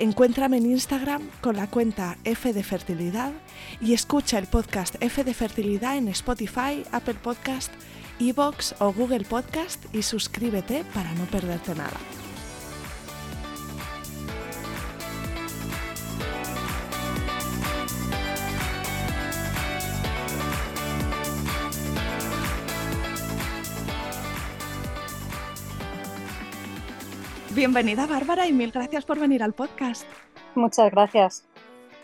Encuéntrame en Instagram con la cuenta F de Fertilidad y escucha el podcast F de Fertilidad en Spotify, Apple Podcast, Evox o Google Podcast y suscríbete para no perderte nada. Bienvenida Bárbara y mil gracias por venir al podcast. Muchas gracias.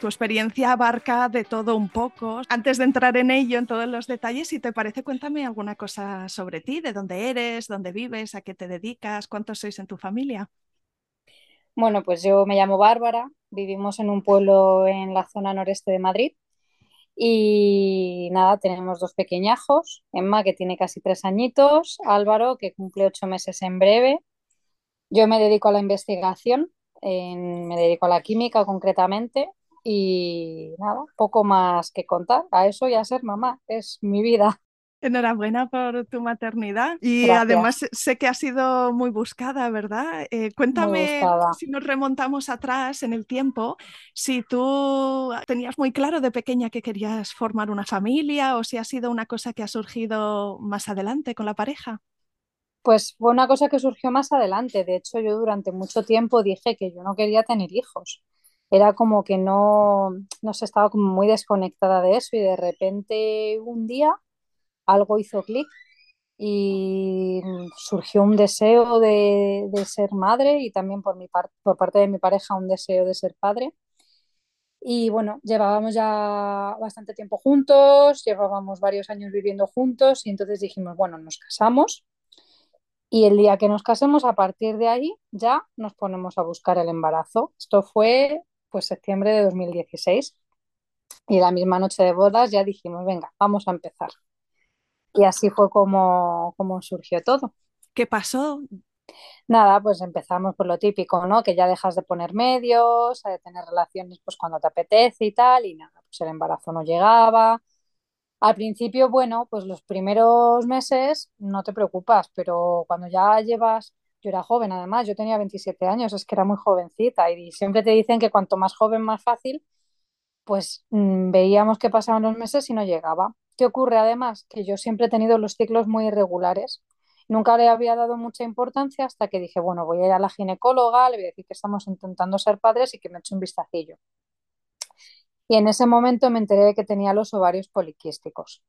Tu experiencia abarca de todo un poco. Antes de entrar en ello, en todos los detalles, si te parece, cuéntame alguna cosa sobre ti, de dónde eres, dónde vives, a qué te dedicas, cuántos sois en tu familia. Bueno, pues yo me llamo Bárbara, vivimos en un pueblo en la zona noreste de Madrid y nada, tenemos dos pequeñajos, Emma que tiene casi tres añitos, Álvaro que cumple ocho meses en breve yo me dedico a la investigación, me dedico a la química concretamente y nada, poco más que contar. A eso y a ser mamá, es mi vida. Enhorabuena por tu maternidad y además sé que ha sido muy buscada, ¿verdad? Eh, cuéntame si nos remontamos atrás en el tiempo, si tú tenías muy claro de pequeña que querías formar una familia o si ha sido una cosa que ha surgido más adelante con la pareja. Pues fue una cosa que surgió más adelante. De hecho, yo durante mucho tiempo dije que yo no quería tener hijos. Era como que no, no se estaba muy desconectada de eso y de repente un día algo hizo clic y surgió un deseo de, ser madre y también por, mi por parte de mi pareja un deseo de ser padre. Y bueno, llevábamos ya bastante tiempo juntos, llevábamos varios años viviendo juntos y entonces dijimos, bueno, nos casamos y el día que nos casemos, a partir de ahí, ya nos ponemos a buscar el embarazo. Esto fue pues septiembre de 2016. Y la misma noche de bodas ya dijimos, venga, vamos a empezar. Y así fue como, como surgió todo. ¿Qué pasó? Nada, pues empezamos por lo típico, ¿no? Que ya dejas de poner medios, de tener relaciones pues cuando te apetece y tal, y nada, pues el embarazo no llegaba, al principio, bueno, pues los primeros meses no te preocupas, pero cuando ya llevas, yo era joven además, yo tenía 27 años, es que era muy jovencita y siempre te dicen que cuanto más joven, más fácil, pues mm, veíamos que pasaban los meses y no llegaba. ¿Qué ocurre además? Que yo siempre he tenido los ciclos muy irregulares. Nunca le había dado mucha importancia hasta que dije, bueno, voy a ir a la ginecóloga, le voy a decir que estamos intentando ser padres y que me eche un vistacillo y en ese momento me enteré de que tenía los ovarios poliquísticos.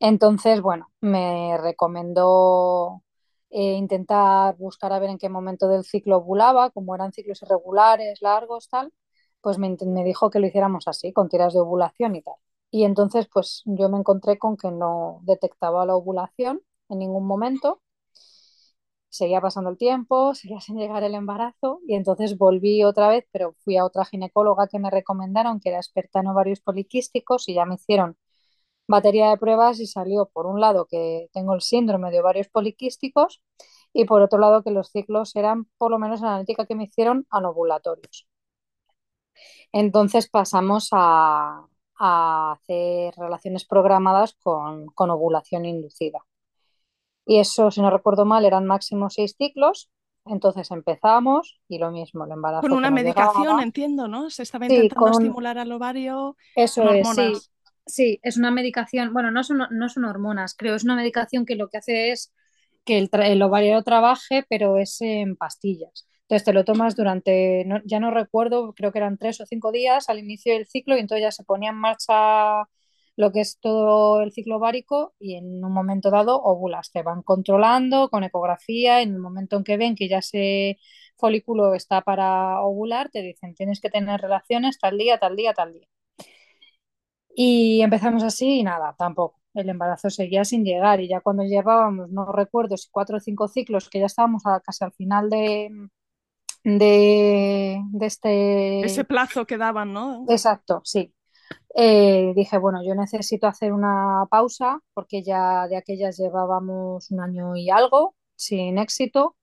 Entonces, bueno, me recomendó eh, intentar buscar a ver en qué momento del ciclo ovulaba, como eran ciclos irregulares, largos, tal, pues me, me dijo que lo hiciéramos así, con tiras de ovulación y tal. Y entonces, pues yo me encontré con que no detectaba la ovulación en ningún momento seguía pasando el tiempo, seguía sin llegar el embarazo y entonces volví otra vez, pero fui a otra ginecóloga que me recomendaron, que era experta en ovarios poliquísticos y ya me hicieron batería de pruebas y salió por un lado que tengo el síndrome de ovarios poliquísticos y por otro lado que los ciclos eran, por lo menos en la analítica que me hicieron, anovulatorios. Entonces pasamos a, hacer relaciones programadas con ovulación inducida. Y eso, si no recuerdo mal, eran máximo seis ciclos. Entonces empezamos y lo mismo, el embarazo. Con una medicación, entiendo, ¿no? Se estaba intentando estimular al ovario. Eso es, sí. Sí, es una medicación, bueno, no son, no son hormonas, creo, es una medicación que lo que hace es que el, el ovario trabaje, pero es en pastillas. Entonces te lo tomas durante, ya no recuerdo, creo que eran tres o cinco días al inicio del ciclo y entonces ya se ponía en marcha lo que es todo el ciclo ovárico y en un momento dado ovulas. Te van controlando con ecografía, en el momento en que ven que ya ese folículo está para ovular, te dicen tienes que tener relaciones tal día, tal día, tal día. Y empezamos así y nada, tampoco. El embarazo seguía sin llegar y ya cuando llevábamos, no recuerdo si cuatro o cinco ciclos, que ya estábamos casi al final de, de, este... Ese plazo que daban, ¿no? Exacto, sí. Eh, dije, bueno, yo necesito hacer una pausa porque ya de aquellas llevábamos un año y algo sin éxito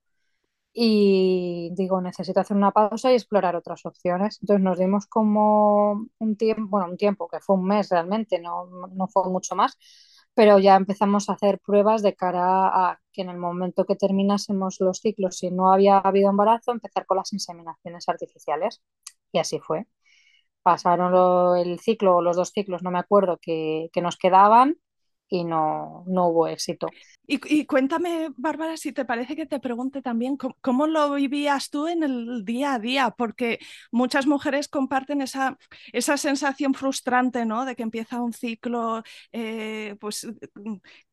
y digo, necesito hacer una pausa y explorar otras opciones. Entonces nos dimos como un tiempo, bueno, un tiempo que fue un mes realmente, no, no fue mucho más, pero ya empezamos a hacer pruebas de cara a que en el momento que terminásemos los ciclos, si no había habido embarazo, empezar con las inseminaciones artificiales. Y así fue. Pasaron el ciclo o los dos ciclos, no me acuerdo, que, que nos quedaban y no, no hubo éxito. Y, cuéntame, Bárbara, si te parece que te pregunte también cómo, lo vivías tú en el día a día, porque muchas mujeres comparten esa, esa sensación frustrante, ¿no? De que empieza un ciclo, eh, pues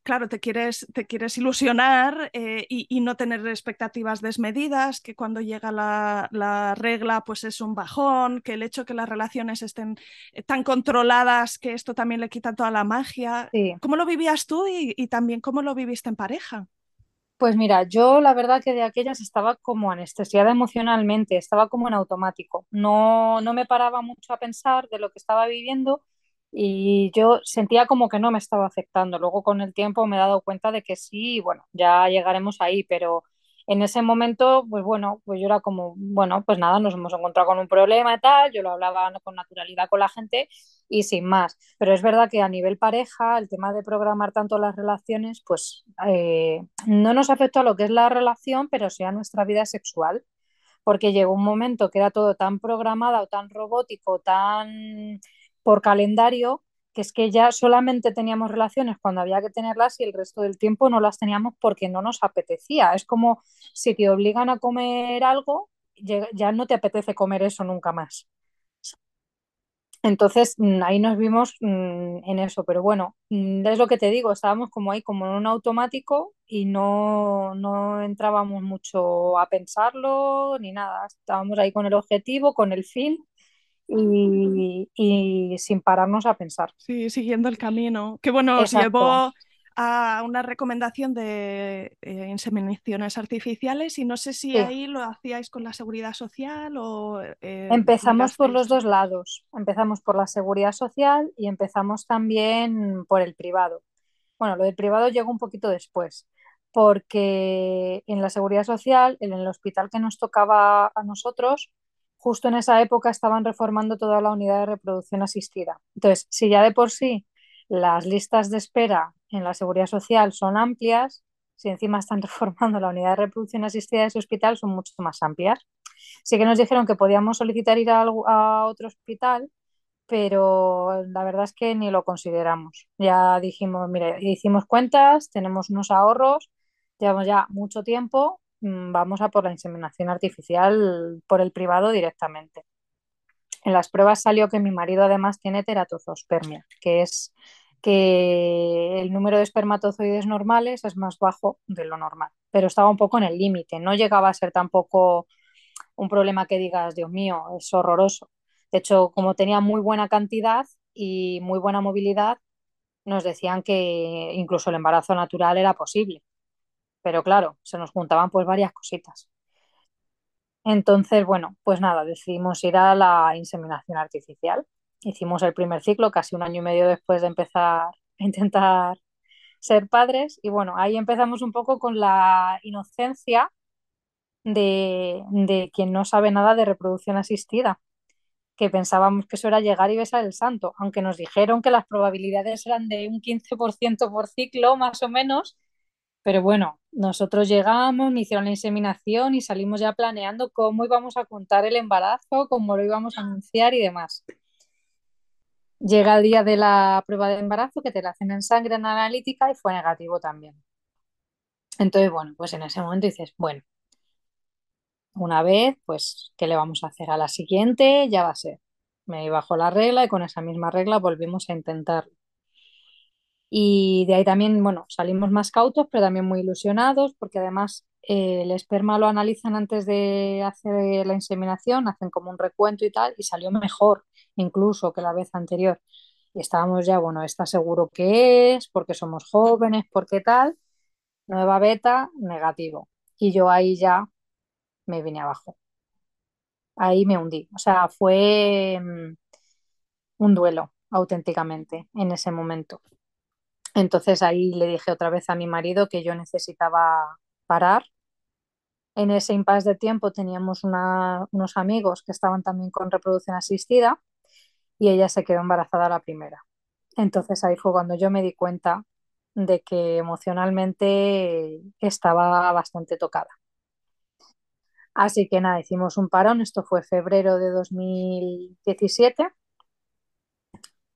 claro, te quieres, te quieres ilusionar eh, y, no tener expectativas desmedidas, que cuando llega la, regla, pues es un bajón, que el hecho que las relaciones estén eh, tan controladas, que esto también le quita toda la magia. ¿Cómo lo vivías tú y, y también cómo lo viviste? en pareja? Pues mira, yo la verdad que de aquellas estaba como anestesiada emocionalmente, estaba como en automático. No, no me paraba mucho a pensar de lo que estaba viviendo y yo sentía como que no me estaba afectando. Luego con el tiempo me he dado cuenta de que sí, bueno, ya llegaremos ahí, pero en ese momento, pues bueno, pues yo era como, bueno, pues nada, nos hemos encontrado con un problema y tal, yo lo hablaba con naturalidad con la gente y sin más. Pero es verdad que a nivel pareja, el tema de programar tanto las relaciones, pues eh, no nos afectó a lo que es la relación, pero sí a nuestra vida sexual, porque llegó un momento que era todo tan programado, tan robótico, tan por calendario, que es que ya solamente teníamos relaciones cuando había que tenerlas y el resto del tiempo no las teníamos porque no nos apetecía. Es como si te obligan a comer algo, ya no te apetece comer eso nunca más. Entonces mm, ahí nos vimos mm, en eso, pero bueno, mm, es lo que te digo, estábamos como ahí, como en un automático y no, no entrábamos mucho a pensarlo ni nada, estábamos ahí con el objetivo, con el fin y, sin pararnos a pensar. Sí, siguiendo el camino. Que bueno, os llevó a una recomendación de eh, inseminaciones artificiales y no sé si ahí lo hacíais con la seguridad social o... Eh, empezamos por los dos lados. Empezamos por la seguridad social y empezamos también por el privado. Bueno, lo del privado llegó un poquito después porque en la seguridad social, en el hospital que nos tocaba a nosotros, justo en esa época estaban reformando toda la unidad de reproducción asistida. Entonces, si ya de por sí las listas de espera en la seguridad social son amplias, si encima están reformando la unidad de reproducción asistida de ese hospital, son mucho más amplias. Sí que nos dijeron que podíamos solicitar ir a, otro hospital, pero la verdad es que ni lo consideramos. Ya dijimos, mire, hicimos cuentas, tenemos unos ahorros, llevamos ya mucho tiempo vamos a por la inseminación artificial por el privado directamente. En las pruebas salió que mi marido además tiene teratozospermia, que es que el número de espermatozoides normales es más bajo de lo normal, pero estaba un poco en el límite, no llegaba a ser tampoco un problema que digas, Dios mío, es horroroso. De hecho, como tenía muy buena cantidad y muy buena movilidad, nos decían que incluso el embarazo natural era posible pero claro, se nos juntaban pues varias cositas. Entonces, bueno, pues nada, decidimos ir a la inseminación artificial. Hicimos el primer ciclo casi un año y medio después de empezar a intentar ser padres y bueno, ahí empezamos un poco con la inocencia de, de quien no sabe nada de reproducción asistida, que pensábamos que eso era llegar y besar el santo, aunque nos dijeron que las probabilidades eran de un 15% por ciclo más o menos, pero bueno, nosotros llegamos, me hicieron la inseminación y salimos ya planeando cómo íbamos a contar el embarazo, cómo lo íbamos a anunciar y demás. Llega el día de la prueba de embarazo que te la hacen en sangre en analítica y fue negativo también. Entonces, bueno, pues en ese momento dices, bueno, una vez, pues, ¿qué le vamos a hacer? A la siguiente ya va a ser. Me bajó la regla y con esa misma regla volvimos a intentarlo. Y de ahí también, bueno, salimos más cautos, pero también muy ilusionados, porque además eh, el esperma lo analizan antes de hacer la inseminación, hacen como un recuento y tal, y salió mejor incluso que la vez anterior. Estábamos ya, bueno, ¿está seguro que es? Porque somos jóvenes, porque tal. Nueva beta, negativo. Y yo ahí ya me vine abajo. Ahí me hundí. O sea, fue mm, un duelo auténticamente en ese momento. Entonces ahí le dije otra vez a mi marido que yo necesitaba parar. En ese impasse de tiempo teníamos unos amigos que estaban también con reproducción asistida y ella se quedó embarazada la primera. Entonces ahí fue cuando yo me di cuenta de que emocionalmente estaba bastante tocada. Así que nada, hicimos un parón, esto fue febrero de 2017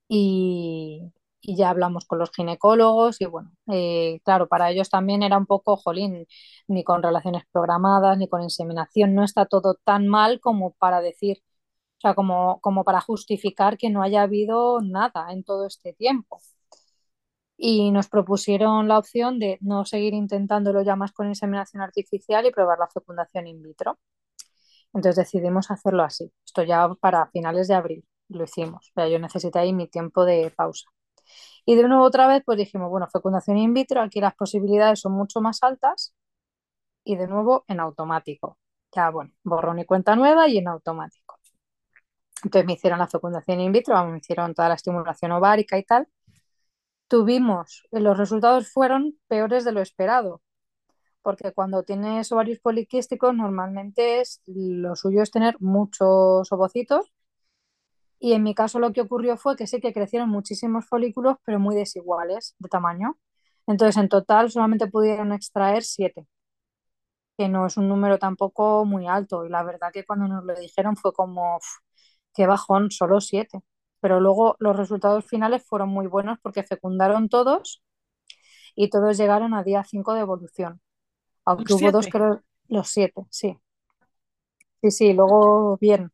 y, y ya hablamos con los ginecólogos y bueno, eh, claro, para ellos también era un poco, jolín, ni con relaciones programadas, ni con inseminación, no está todo tan mal como para decir, o sea, como, como para justificar que no haya habido nada en todo este tiempo. Y nos propusieron la opción de no seguir intentándolo ya más con inseminación artificial y probar la fecundación in vitro. Entonces decidimos hacerlo así. Esto ya para finales de abril lo hicimos. Pero yo necesité ahí mi tiempo de pausa. Y de nuevo otra vez, pues dijimos, bueno, fecundación in vitro, aquí las posibilidades son mucho más altas y de nuevo en automático. Ya, bueno, borrón y cuenta nueva y en automático. Entonces me hicieron la fecundación in vitro, me hicieron toda la estimulación ovárica y tal. Tuvimos, los resultados fueron peores de lo esperado, porque cuando tienes ovarios poliquísticos normalmente es, lo suyo es tener muchos ovocitos y en mi caso lo que ocurrió fue que sí que crecieron muchísimos folículos, pero muy desiguales de tamaño. Entonces, en total solamente pudieron extraer siete, que no es un número tampoco muy alto. Y la verdad que cuando nos lo dijeron fue como, qué bajón, solo siete. Pero luego los resultados finales fueron muy buenos porque fecundaron todos y todos llegaron a día 5 de evolución. Aunque hubo dos, creo, los siete, sí. Sí, sí, luego bien.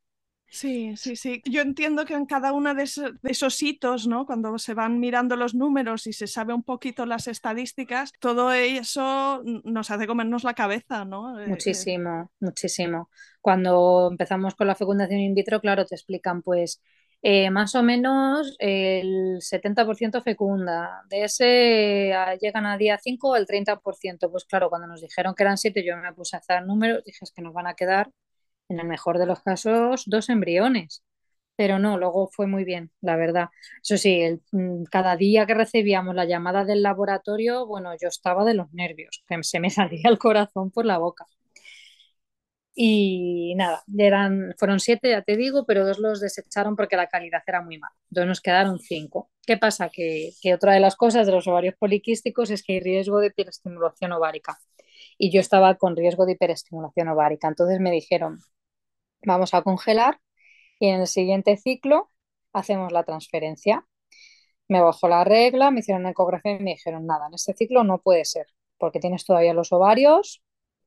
Sí, sí, sí. Yo entiendo que en cada uno de, esos, hitos, ¿no? Cuando se van mirando los números y se sabe un poquito las estadísticas, todo eso nos hace comernos la cabeza, ¿no? Eh, eh. Muchísimo, muchísimo. Cuando empezamos con la fecundación in vitro, claro, te explican, pues, eh, más o menos el 70% fecunda. De ese llegan a día 5 el 30%. Pues claro, cuando nos dijeron que eran 7, yo me puse a hacer números, dije que nos van a quedar en el mejor de los casos, dos embriones. Pero no, luego fue muy bien, la verdad. Eso sí, mm, cada día que recibíamos la llamada del laboratorio, bueno, yo estaba de los nervios, se me salía el corazón por la boca. Y nada, eran, fueron siete, ya te digo, pero dos los desecharon porque la calidad era muy mala. Entonces nos quedaron cinco. ¿Qué pasa? Que, que otra de las cosas de los ovarios poliquísticos es que hay riesgo de hiperestimulación ovárica. Y yo estaba con riesgo de hiperestimulación ovárica. Entonces me dijeron, vamos a congelar y en el siguiente ciclo hacemos la transferencia. Me bajó la regla, me hicieron una ecografía y me dijeron, nada, en este ciclo no puede ser, porque tienes todavía los ovarios,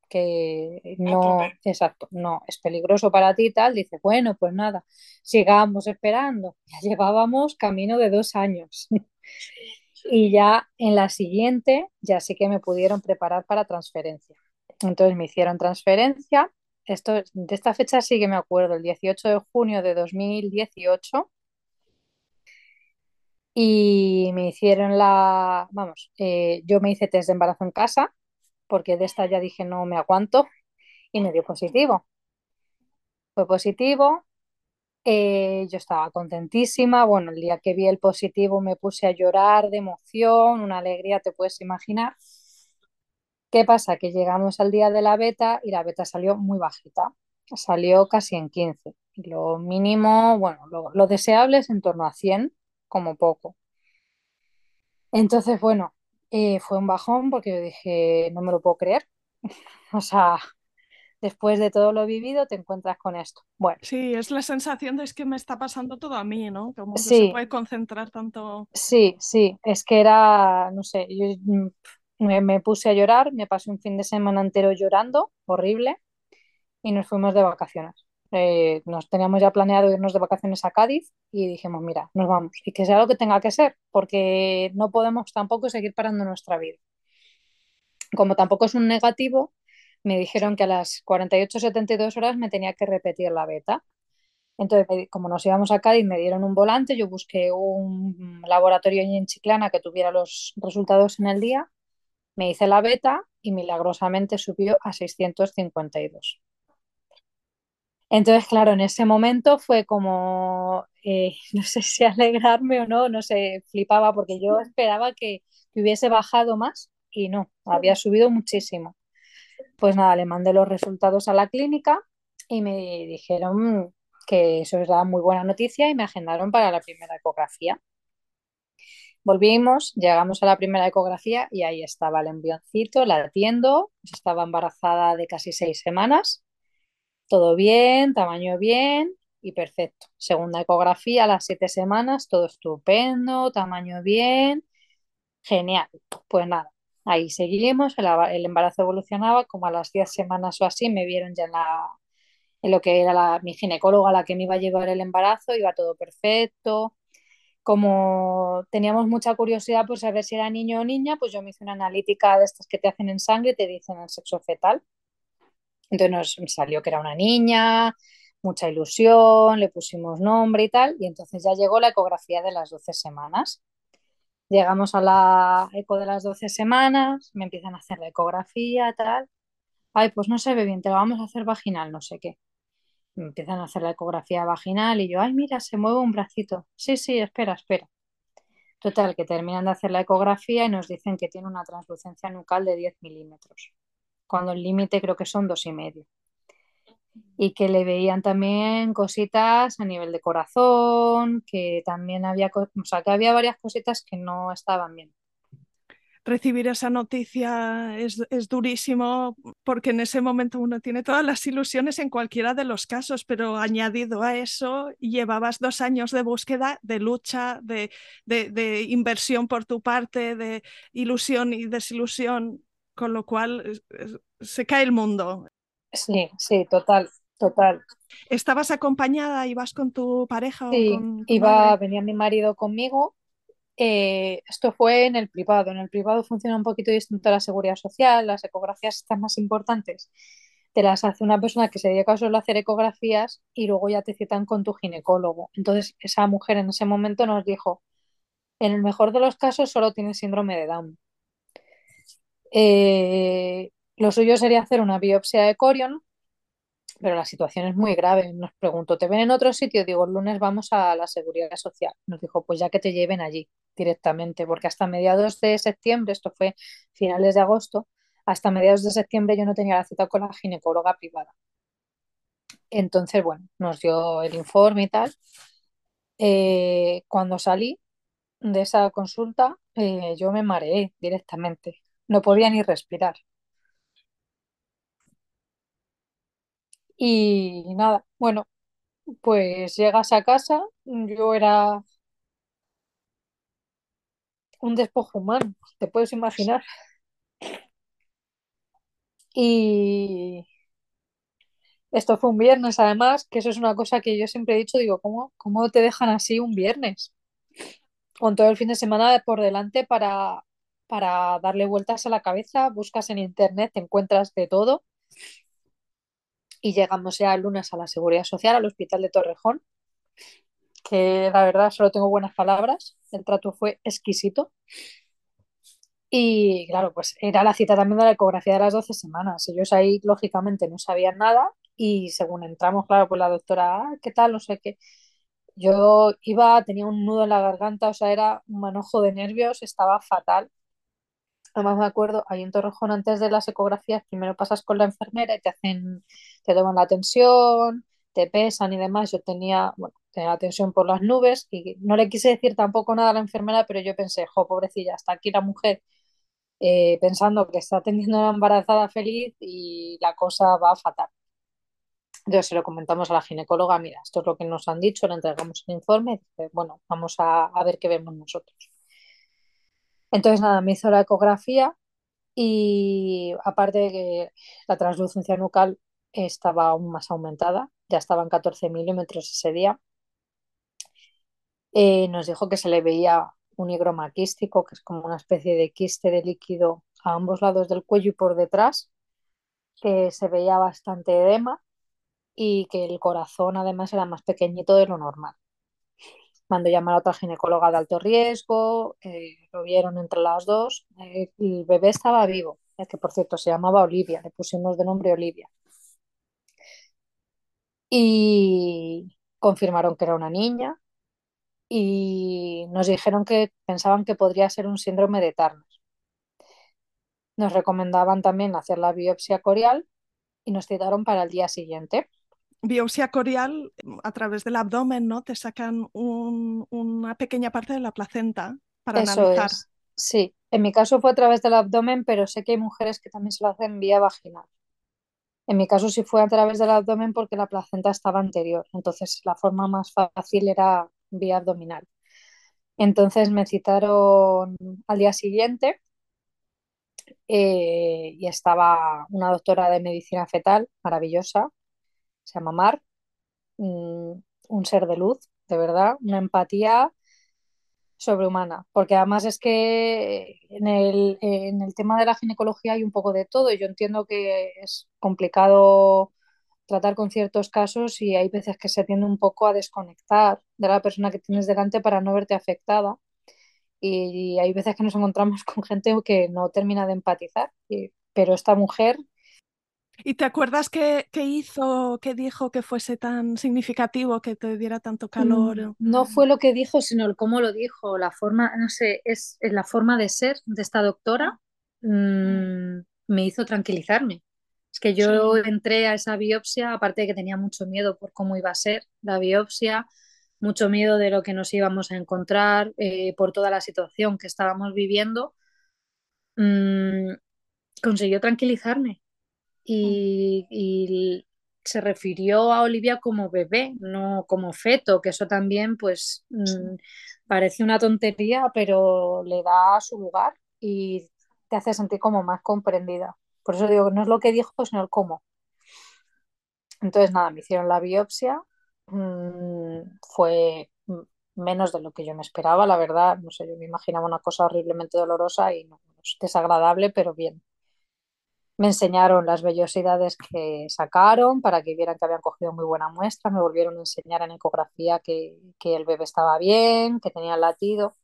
que no, exacto, no, es peligroso para ti y tal. Dice, bueno, pues nada, sigamos esperando. Ya llevábamos camino de dos años. Y ya en la siguiente, ya sí que me pudieron preparar para transferencia. Entonces me hicieron transferencia esto, de esta fecha sí que me acuerdo, el 18 de junio de 2018. Y me hicieron la, vamos, eh, yo me hice test de embarazo en casa, porque de esta ya dije no me aguanto, y me dio positivo. Fue positivo, eh, yo estaba contentísima, bueno, el día que vi el positivo me puse a llorar de emoción, una alegría, te puedes imaginar. ¿Qué pasa? Que llegamos al día de la beta y la beta salió muy bajita, salió casi en 15. Lo mínimo, bueno, lo, deseable es en torno a 100, como poco. Entonces, bueno, eh, fue un bajón porque yo dije, no me lo puedo creer. o sea, después de todo lo vivido te encuentras con esto. Bueno. Sí, es la sensación de es que me está pasando todo a mí, ¿no? Como que se puede concentrar tanto. Sí, sí, es que era, no sé, yo me, puse a llorar, me pasé un fin de semana entero llorando, horrible. y nos fuimos de vacaciones. Eh, nos teníamos ya planeado irnos de vacaciones a Cádiz y dijimos, mira, nos vamos y que sea lo que tenga que ser, porque no podemos tampoco seguir parando nuestra vida. Como tampoco es un negativo, me dijeron que a las 48-72 horas me tenía que repetir la beta. Entonces, como nos íbamos a Cádiz, me dieron un volante, yo busqué un laboratorio en Chiclana que tuviera los resultados en el día, me hice la beta y milagrosamente subió a 652. Entonces, claro, en ese momento fue como, eh, no sé si alegrarme o no, no sé, flipaba porque yo esperaba que, que hubiese bajado más y no, había subido muchísimo. Pues nada, le mandé los resultados a la clínica y me dijeron que eso era muy buena noticia y me agendaron para la primera ecografía. Volvimos, llegamos a la primera ecografía y ahí estaba el embrioncito latiendo, estaba embarazada de casi seis semanas, todo bien, tamaño bien y perfecto. Segunda ecografía a las siete semanas, todo estupendo, tamaño bien, genial. Pues nada, ahí seguimos, el, embarazo evolucionaba, como a las diez semanas o así me vieron ya en, la, en lo que era la, mi ginecóloga la que me iba a llevar el embarazo, iba todo perfecto. Como teníamos mucha curiosidad por saber si era niño o niña, pues yo me hice una analítica de estas que te hacen en sangre y te dicen el sexo fetal. Entonces nos salió que era una niña, mucha ilusión, le pusimos nombre y tal, y entonces ya llegó la ecografía de las 12 semanas. Llegamos a la eco de las 12 semanas, me empiezan a hacer la ecografía, tal. Ay, pues no se ve bien, te lo vamos a hacer vaginal, no sé qué. Me empiezan a hacer la ecografía vaginal y yo, ay, mira, se mueve un bracito. Sí, sí, espera, espera. Total, que terminan de hacer la ecografía y nos dicen que tiene una translucencia nucal de 10 milímetros, cuando el límite creo que son dos y medio. Y que le veían también cositas a nivel de corazón, que también había, o sea, que había varias cositas que no estaban bien recibir esa noticia es, es, durísimo porque en ese momento uno tiene todas las ilusiones en cualquiera de los casos, pero añadido a eso llevabas dos años de búsqueda, de lucha, de, de, de inversión por tu parte, de ilusión y desilusión, con lo cual se cae el mundo. Sí, sí, total, total. ¿Estabas acompañada? ¿Ibas con tu pareja? Sí, o con tu iba, madre? venía mi marido conmigo eh, esto fue en el privado. En el privado funciona un poquito distinto a la seguridad social, las ecografías están más importantes. Te las hace una persona que se dedica solo a hacer ecografías y luego ya te citan con tu ginecólogo. Entonces, esa mujer en ese momento nos dijo, en el mejor de los casos solo tiene síndrome de Down. Eh, lo suyo sería hacer una biopsia de corion, pero la situación es muy grave. Nos preguntó, ¿te ven en otro sitio? Digo, el lunes vamos a la seguridad social. Nos dijo, pues ya que te lleven allí directamente, porque hasta mediados de septiembre, esto fue finales de agosto, hasta mediados de septiembre yo no tenía la cita con la ginecóloga privada. Entonces, bueno, nos dio el informe y tal. Eh, cuando salí de esa consulta, eh, yo me mareé directamente. No podía ni respirar. Y nada, bueno, pues llegas a casa, yo era un despojo humano, te puedes imaginar. Y esto fue un viernes, además, que eso es una cosa que yo siempre he dicho, digo, ¿cómo, cómo te dejan así un viernes? Con todo el fin de semana por delante para, para darle vueltas a la cabeza, buscas en internet, te encuentras de todo. Y llegamos ya el lunes a la Seguridad Social, al Hospital de Torrejón, que la verdad solo tengo buenas palabras, el trato fue exquisito. Y claro, pues era la cita también de la ecografía de las 12 semanas. Ellos ahí, lógicamente, no sabían nada y según entramos, claro, pues la doctora, ah, ¿qué tal? No sé qué. Yo iba, tenía un nudo en la garganta, o sea, era un manojo de nervios, estaba fatal. Además me acuerdo, ahí en Torrejón antes de las ecografías, primero pasas con la enfermera y te hacen, te toman la tensión, te pesan y demás. Yo tenía, bueno, tenía la tensión por las nubes y no le quise decir tampoco nada a la enfermera, pero yo pensé, jo, pobrecilla, hasta aquí la mujer eh, pensando que está teniendo una embarazada feliz y la cosa va fatal. Entonces se lo comentamos a la ginecóloga, mira, esto es lo que nos han dicho, le entregamos el informe, dice, bueno, vamos a, a ver qué vemos nosotros. Entonces, nada, me hizo la ecografía y aparte de que la translucencia nucal estaba aún más aumentada, ya estaban 14 milímetros ese día. Eh, nos dijo que se le veía un higroma quístico, que es como una especie de quiste de líquido a ambos lados del cuello y por detrás, que se veía bastante edema y que el corazón además era más pequeñito de lo normal. Mandó llamar a otra ginecóloga de alto riesgo, eh, lo vieron entre las dos, eh, el bebé estaba vivo, es que por cierto se llamaba Olivia, le pusimos de nombre Olivia. Y confirmaron que era una niña y nos dijeron que pensaban que podría ser un síndrome de Turner. Nos recomendaban también hacer la biopsia corial y nos citaron para el día siguiente. Biopsia corial a través del abdomen, ¿no? Te sacan un, una pequeña parte de la placenta para Eso analizar. es, sí. En mi caso fue a través del abdomen, pero sé que hay mujeres que también se lo hacen vía vaginal. En mi caso sí fue a través del abdomen porque la placenta estaba anterior, entonces la forma más fácil era vía abdominal. Entonces me citaron al día siguiente eh, y estaba una doctora de medicina fetal maravillosa, se llama Mar, mm, un ser de luz, de verdad, una empatía sobrehumana, porque además es que en el, en el tema de la ginecología hay un poco de todo. Y yo entiendo que es complicado tratar con ciertos casos y hay veces que se tiende un poco a desconectar de la persona que tienes delante para no verte afectada. Y hay veces que nos encontramos con gente que no termina de empatizar, y, pero esta mujer ¿Y te acuerdas qué, qué hizo, qué dijo que fuese tan significativo, que te diera tanto calor? no fue lo que dijo, sino el cómo lo dijo, la forma, no sé, es, es la forma de ser de esta doctora mm, me hizo tranquilizarme. Es que yo Sí. entré a esa biopsia, aparte de que tenía mucho miedo por cómo iba a ser la biopsia, mucho miedo de lo que nos íbamos a encontrar, eh, por toda la situación que estábamos viviendo, mm, consiguió tranquilizarme Mm. Y, y se refirió a Olivia como bebé, no como feto, que eso también pues mm, parece una tontería, pero le da su lugar y te hace sentir como más comprendida. Por eso digo que no es lo que dijo, sino el cómo. Entonces, nada, me hicieron la biopsia, mm, fue menos de lo que yo me esperaba, la verdad, no sé, yo me imaginaba una cosa horriblemente dolorosa y no, es desagradable, pero bien. Me enseñaron las vellosidades que sacaron para que vieran que habían cogido muy buena muestra. Me volvieron a enseñar en ecografía que, que el bebé estaba bien, que tenía latido.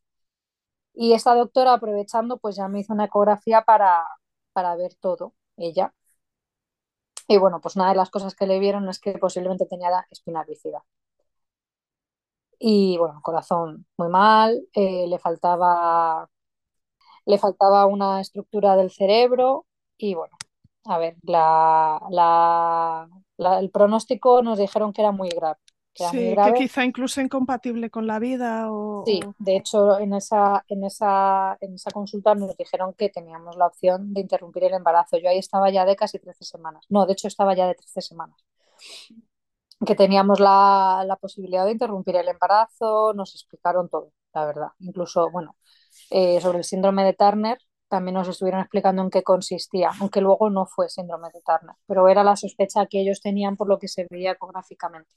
Y esta doctora, aprovechando, pues ya me hizo una ecografía para, para ver todo, ella. Y bueno, pues una de las cosas que le vieron es que posiblemente tenía espina bífida. Y bueno, corazón muy mal, eh, le faltaba, le faltaba una estructura del cerebro y bueno, a ver, la, la, la- el pronóstico nos dijeron que era muy grave, que era muy Sí, que quizá incluso incompatible con la vida Sí, o, o- de hecho en esa, en esa, en esa consulta nos dijeron que teníamos la opción de interrumpir el embarazo. Yo ahí estaba ya de casi 13 semanas. No, de hecho estaba ya de 13 semanas. Que teníamos la, la posibilidad de interrumpir el embarazo, nos explicaron todo, la verdad. Incluso, bueno, eh, sobre el síndrome de Turner también nos estuvieron explicando en qué consistía, aunque luego no fue síndrome de Turner, pero era la sospecha que ellos tenían por lo que se veía ecográficamente.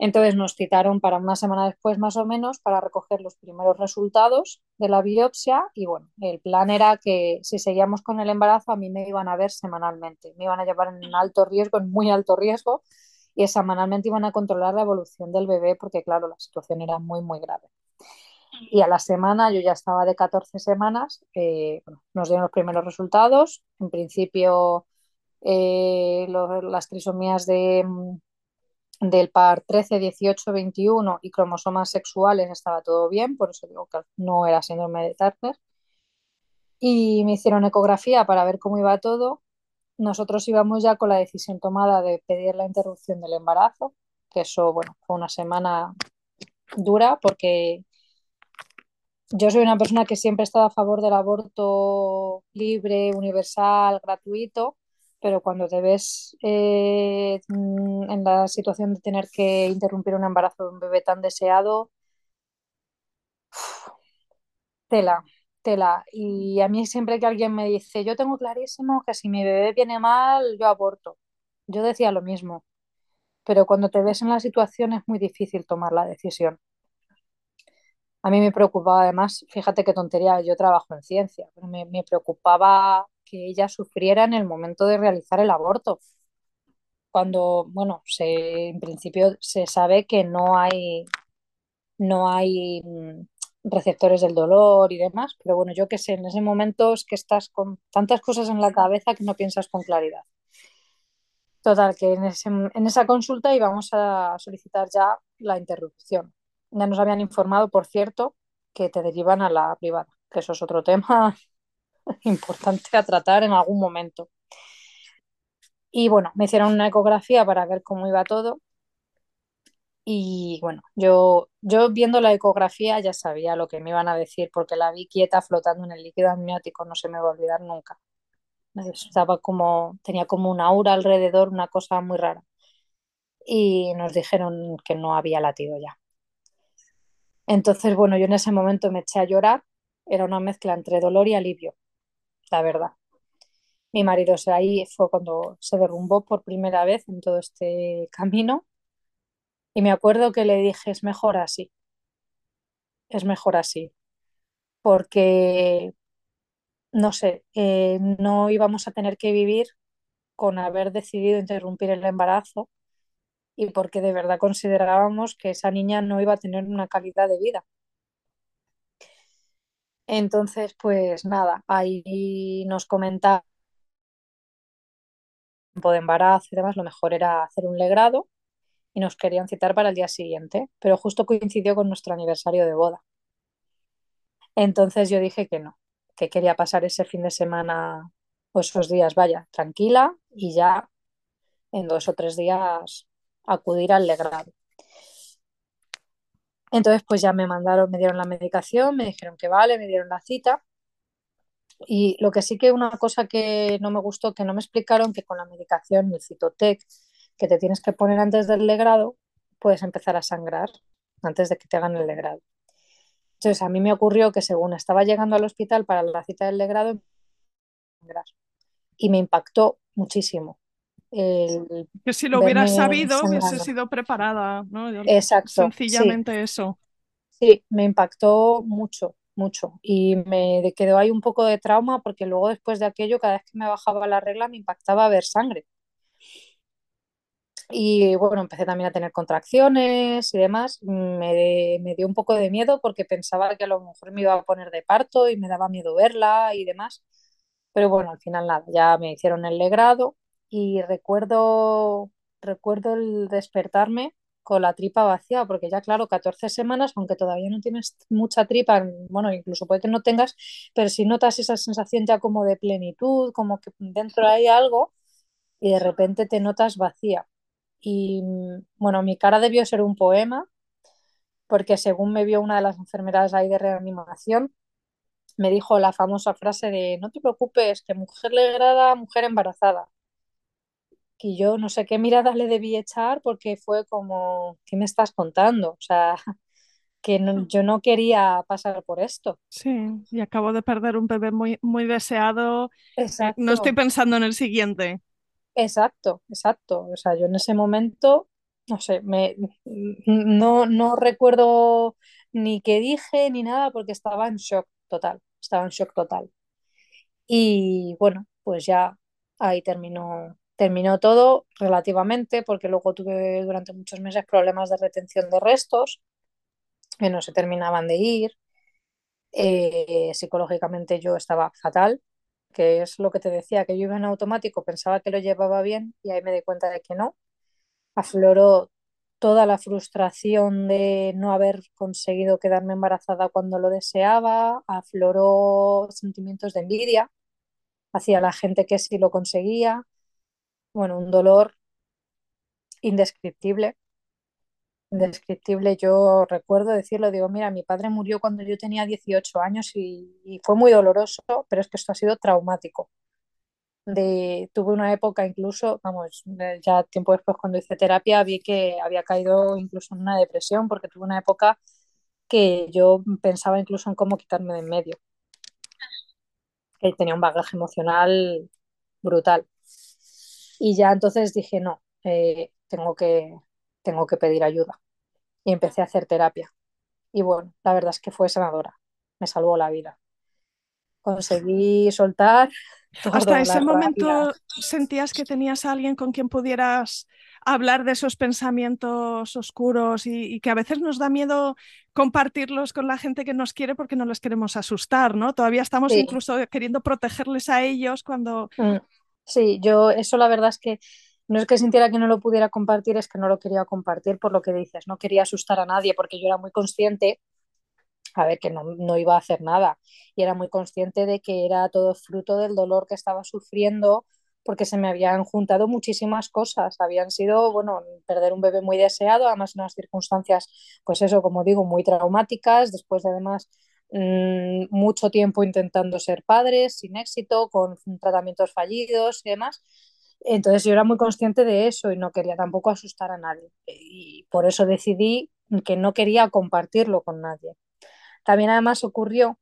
Entonces nos citaron para una semana después más o menos para recoger los primeros resultados de la biopsia y bueno, el plan era que si seguíamos con el embarazo a mí me iban a ver semanalmente, me iban a llevar en alto riesgo, en muy alto riesgo y semanalmente iban a controlar la evolución del bebé porque claro, la situación era muy muy grave. Y a la semana, yo ya estaba de 14 semanas, eh, nos dieron los primeros resultados. En principio, eh, las trisomías de, del par 13, 18, 21 y cromosomas sexuales estaba todo bien, por eso digo que no era síndrome de Turner. Y me hicieron ecografía para ver cómo iba todo. Nosotros íbamos ya con la decisión tomada de pedir la interrupción del embarazo, que eso, bueno, fue una semana dura porque yo soy una persona que siempre ha estado a favor del aborto libre, universal, gratuito, pero cuando te ves eh, en la situación de tener que interrumpir un embarazo de un bebé tan deseado, tela, tela. Y a mí siempre que alguien me dice, yo tengo clarísimo que si mi bebé viene mal, yo aborto. yo decía lo mismo, pero cuando te ves en la situación es muy difícil tomar la decisión. A mí me preocupaba además, fíjate qué tontería, yo trabajo en ciencia, pero me, preocupaba que ella sufriera en el momento de realizar el aborto. Cuando, bueno, en principio se sabe que no hay, no hay mm, receptores del dolor y demás, pero bueno, yo qué sé, en ese momento es que estás con tantas cosas en la cabeza que no piensas con claridad. Total, que en, ese- en esa consulta íbamos a solicitar ya la interrupción. Ya nos habían informado, por cierto, que te derivan a la privada, que eso es otro tema importante a tratar en algún momento. Y bueno, me hicieron una ecografía para ver cómo iba todo. Y bueno, yo, yo viendo la ecografía ya sabía lo que me iban a decir porque la vi quieta flotando en el líquido amniótico, no se me va a olvidar nunca. Estaba como, tenía como una aura alrededor, una cosa muy rara. Y nos dijeron que no había latido ya. Entonces, bueno, yo en ese momento me eché a llorar. Era una mezcla entre dolor y alivio, la verdad. Mi marido, o sea, ahí fue cuando se derrumbó por primera vez en todo este camino. Y me acuerdo que le dije, es mejor así, es mejor así, porque, no sé, eh, no íbamos a tener que vivir con haber decidido interrumpir el embarazo y porque de verdad considerábamos que esa niña no iba a tener una calidad de vida. Entonces, pues nada, ahí nos comentaba tiempo de embarazo y demás, lo mejor era hacer un legrado y nos querían citar para el día siguiente, pero justo coincidió con nuestro aniversario de boda. Entonces yo dije que no, que quería pasar ese fin de semana o esos días, vaya, tranquila y ya en dos o tres días acudir al legrado. Entonces pues ya me mandaron, me dieron la medicación, me dijeron que vale, me dieron la cita. Y lo que sí que una cosa que no me gustó, que no me explicaron, que con la medicación, el Citotec, que te tienes que poner antes del legrado, puedes empezar a sangrar antes de que te hagan el legrado. Entonces a mí me ocurrió que según estaba llegando al hospital para la cita del legrado, y me impactó muchísimo. El Que si lo hubieras verme sabido, hubiese sido preparada, ¿no? Exacto, sí, Sencillamente eso. sí, me impactó mucho, mucho. Y me quedó ahí un poco de trauma porque luego después de aquello, cada vez que me bajaba la regla, me impactaba ver sangre. Y bueno, empecé también a tener contracciones y demás. Me, me dio un poco de miedo porque pensaba que a lo mejor me iba a poner de parto y me daba miedo verla y demás. Pero bueno, al final nada, ya me hicieron el legrado y recuerdo, recuerdo el despertarme con la tripa vacía, porque ya claro, 14 semanas, aunque todavía no tienes mucha tripa, bueno, incluso puede que no tengas, pero si notas esa sensación ya como de plenitud, como que dentro hay algo y de repente te notas vacía. Y mm, bueno, mi cara debió ser un poema, porque según me vio una de las enfermeras ahí de reanimación, me dijo la famosa frase de no te preocupes, que mujer legrada, mujer embarazada. Y yo no sé qué mirada le debí echar porque fue como, ¿qué me estás contando? O sea, que no- yo no quería pasar por esto. Sí, y acabo de perder un bebé muy, muy deseado. Eh, no estoy Exacto, pensando en el siguiente. exacto, exacto. O sea, yo en ese momento, no sé, me, no, no recuerdo ni qué dije ni nada porque estaba en shock total, estaba en shock total. Y bueno, pues ya ahí terminó, terminó todo relativamente, porque luego tuve durante muchos meses problemas de retención de restos que no se terminaban de ir. Eh, psicológicamente yo estaba fatal, que es lo que te decía, que yo iba en automático, pensaba que lo llevaba bien y ahí me di cuenta de que no. Afloró toda la frustración de no haber conseguido quedarme embarazada cuando lo deseaba, afloró sentimientos de envidia hacia la gente que sí lo conseguía. Bueno, un dolor indescriptible, indescriptible. Yo recuerdo decirlo, digo, mira, mi padre murió cuando yo tenía 18 años y, fue muy doloroso, pero es que esto ha sido traumático. Tuve una época incluso, vamos, eh, ya tiempo después cuando hice terapia vi que había caído incluso en una depresión porque tuve una época que yo pensaba incluso en cómo quitarme de en medio, que tenía un bagaje emocional brutal. Y ya entonces dije, no, eh, tengo que, tengo que pedir ayuda. Y empecé a hacer terapia. Y bueno, la verdad es que fue sanadora, me salvó la vida. Conseguí soltar Hasta ese momento sentías que tenías a alguien con quien pudieras hablar de esos pensamientos oscuros y, y que a veces nos da miedo compartirlos con la gente que nos quiere porque no les queremos asustar, ¿no? Todavía estamos Sí, incluso queriendo protegerles a ellos cuando... mm, sí, yo eso la verdad es que no es que sintiera que no lo pudiera compartir, es que no lo quería compartir por lo que dices, no quería asustar a nadie porque yo era muy consciente a ver, que no, no, iba a hacer nada. Y era muy consciente de que era todo fruto del dolor que estaba sufriendo porque se me habían juntado muchísimas cosas. Habían sido, bueno, perder un bebé muy deseado, además unas circunstancias, pues eso, como digo, muy traumáticas, después de además mmm, mucho tiempo intentando ser padres, sin éxito, con tratamientos fallidos y demás. Entonces yo era muy consciente de eso y no quería tampoco asustar a nadie. Y por eso decidí que no quería compartirlo con nadie. También además ocurrió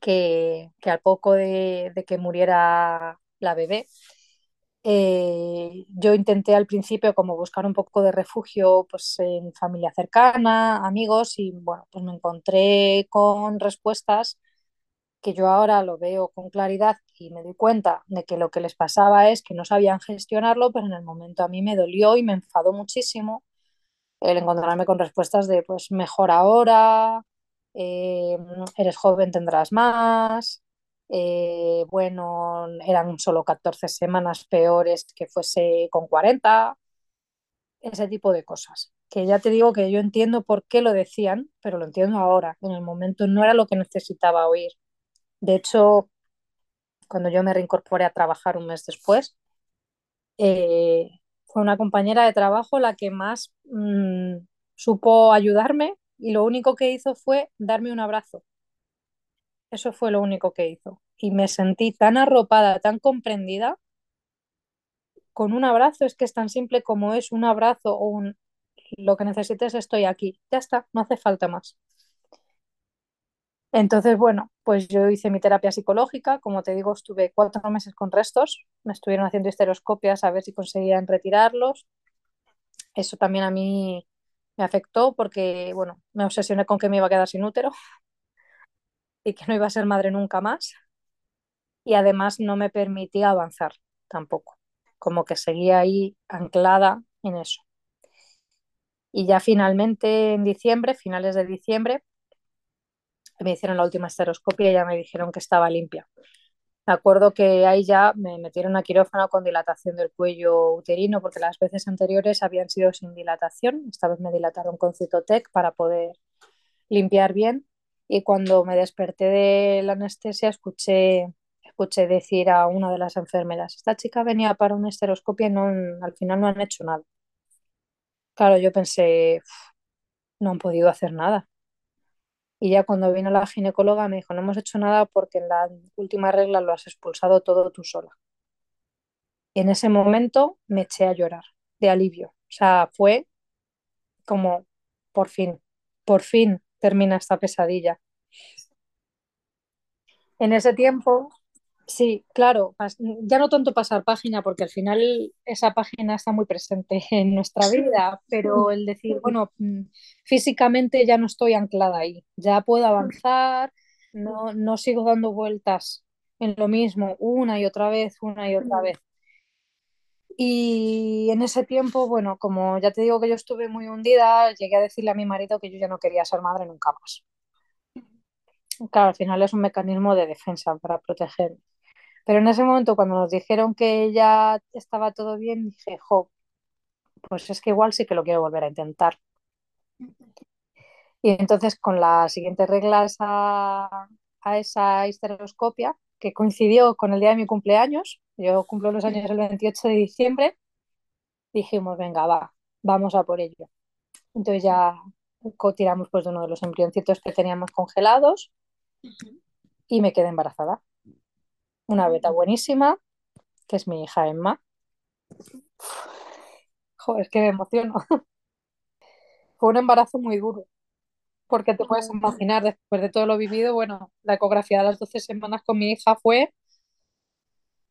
que, que al poco de, de, que muriera la bebé, eh, yo intenté al principio como buscar un poco de refugio pues, en familia cercana, amigos, y bueno, pues me encontré con respuestas que yo ahora lo veo con claridad y me doy cuenta de que lo que les pasaba es que no sabían gestionarlo, pero en el momento a mí me dolió y me enfadó muchísimo el encontrarme con respuestas de pues mejor ahora, eh, eres joven, tendrás más, eh, bueno, eran solo 14 semanas peores que fuese con 40, ese tipo de cosas. Que ya te digo que yo entiendo por qué lo decían, pero lo entiendo ahora. En el momento no era lo que necesitaba oír. De hecho, cuando yo me reincorporé a trabajar un mes después, eh, fue una compañera de trabajo la que más mmm, supo ayudarme y lo único que hizo fue darme un abrazo. Eso fue lo único que hizo. Y me sentí tan arropada, tan comprendida, con un abrazo, es que es tan simple como es un abrazo o un lo que necesites estoy aquí. Ya está, no hace falta más. Entonces, bueno, pues yo hice mi terapia psicológica, como te digo, estuve cuatro meses con restos, me estuvieron haciendo histeroscopias a ver si conseguían retirarlos. Eso también a mí me afectó porque, bueno, me obsesioné con que me iba a quedar sin útero y que no iba a ser madre nunca más. Y además no me permitía avanzar tampoco, como que seguía ahí anclada en eso. Y ya finalmente en diciembre, finales de diciembre, me hicieron la última esteroscopia y ya me dijeron que estaba limpia. Me acuerdo que ahí ya me metieron a quirófano con dilatación del cuello uterino porque las veces anteriores habían sido sin dilatación. Esta vez me dilataron con Citotec para poder limpiar bien. Y cuando me desperté de la anestesia escuché, escuché decir a una de las enfermeras, esta chica venía para una esteroscopia y no, al final no han hecho nada. Claro, yo pensé, no han podido hacer nada. Y ya cuando vino la ginecóloga me dijo, no hemos hecho nada porque en la última regla lo has expulsado todo tú sola. Y en ese momento me eché a llorar de alivio. O sea, fue como, por fin, por fin termina esta pesadilla. En ese tiempo, sí, claro, ya no tanto pasar página, porque al final esa página está muy presente en nuestra vida, pero el decir, bueno, físicamente ya no estoy anclada ahí, ya puedo avanzar, no, no sigo dando vueltas en lo mismo una y otra vez, una y otra vez. Y en ese tiempo, bueno, como ya te digo que yo estuve muy hundida, llegué a decirle a mi marido que yo ya no quería ser madre nunca más. Claro, al final es un mecanismo de defensa para proteger. Pero en ese momento, cuando nos dijeron que ya estaba todo bien, dije, jo, pues es que igual sí que lo quiero volver a intentar. Y entonces, con las siguientes reglas a, a esa histeroscopia, que coincidió con el día de mi cumpleaños, yo cumplo los años el 28 de diciembre, dijimos, venga, va, vamos a por ello. Entonces ya tiramos pues de uno de los embrioncitos que teníamos congelados y me quedé embarazada. Una beta buenísima, que es mi hija Emma. Joder, es que me emociono. Fue un embarazo muy duro, porque te puedes imaginar, después de todo lo vivido, bueno, la ecografía de las 12 semanas con mi hija fue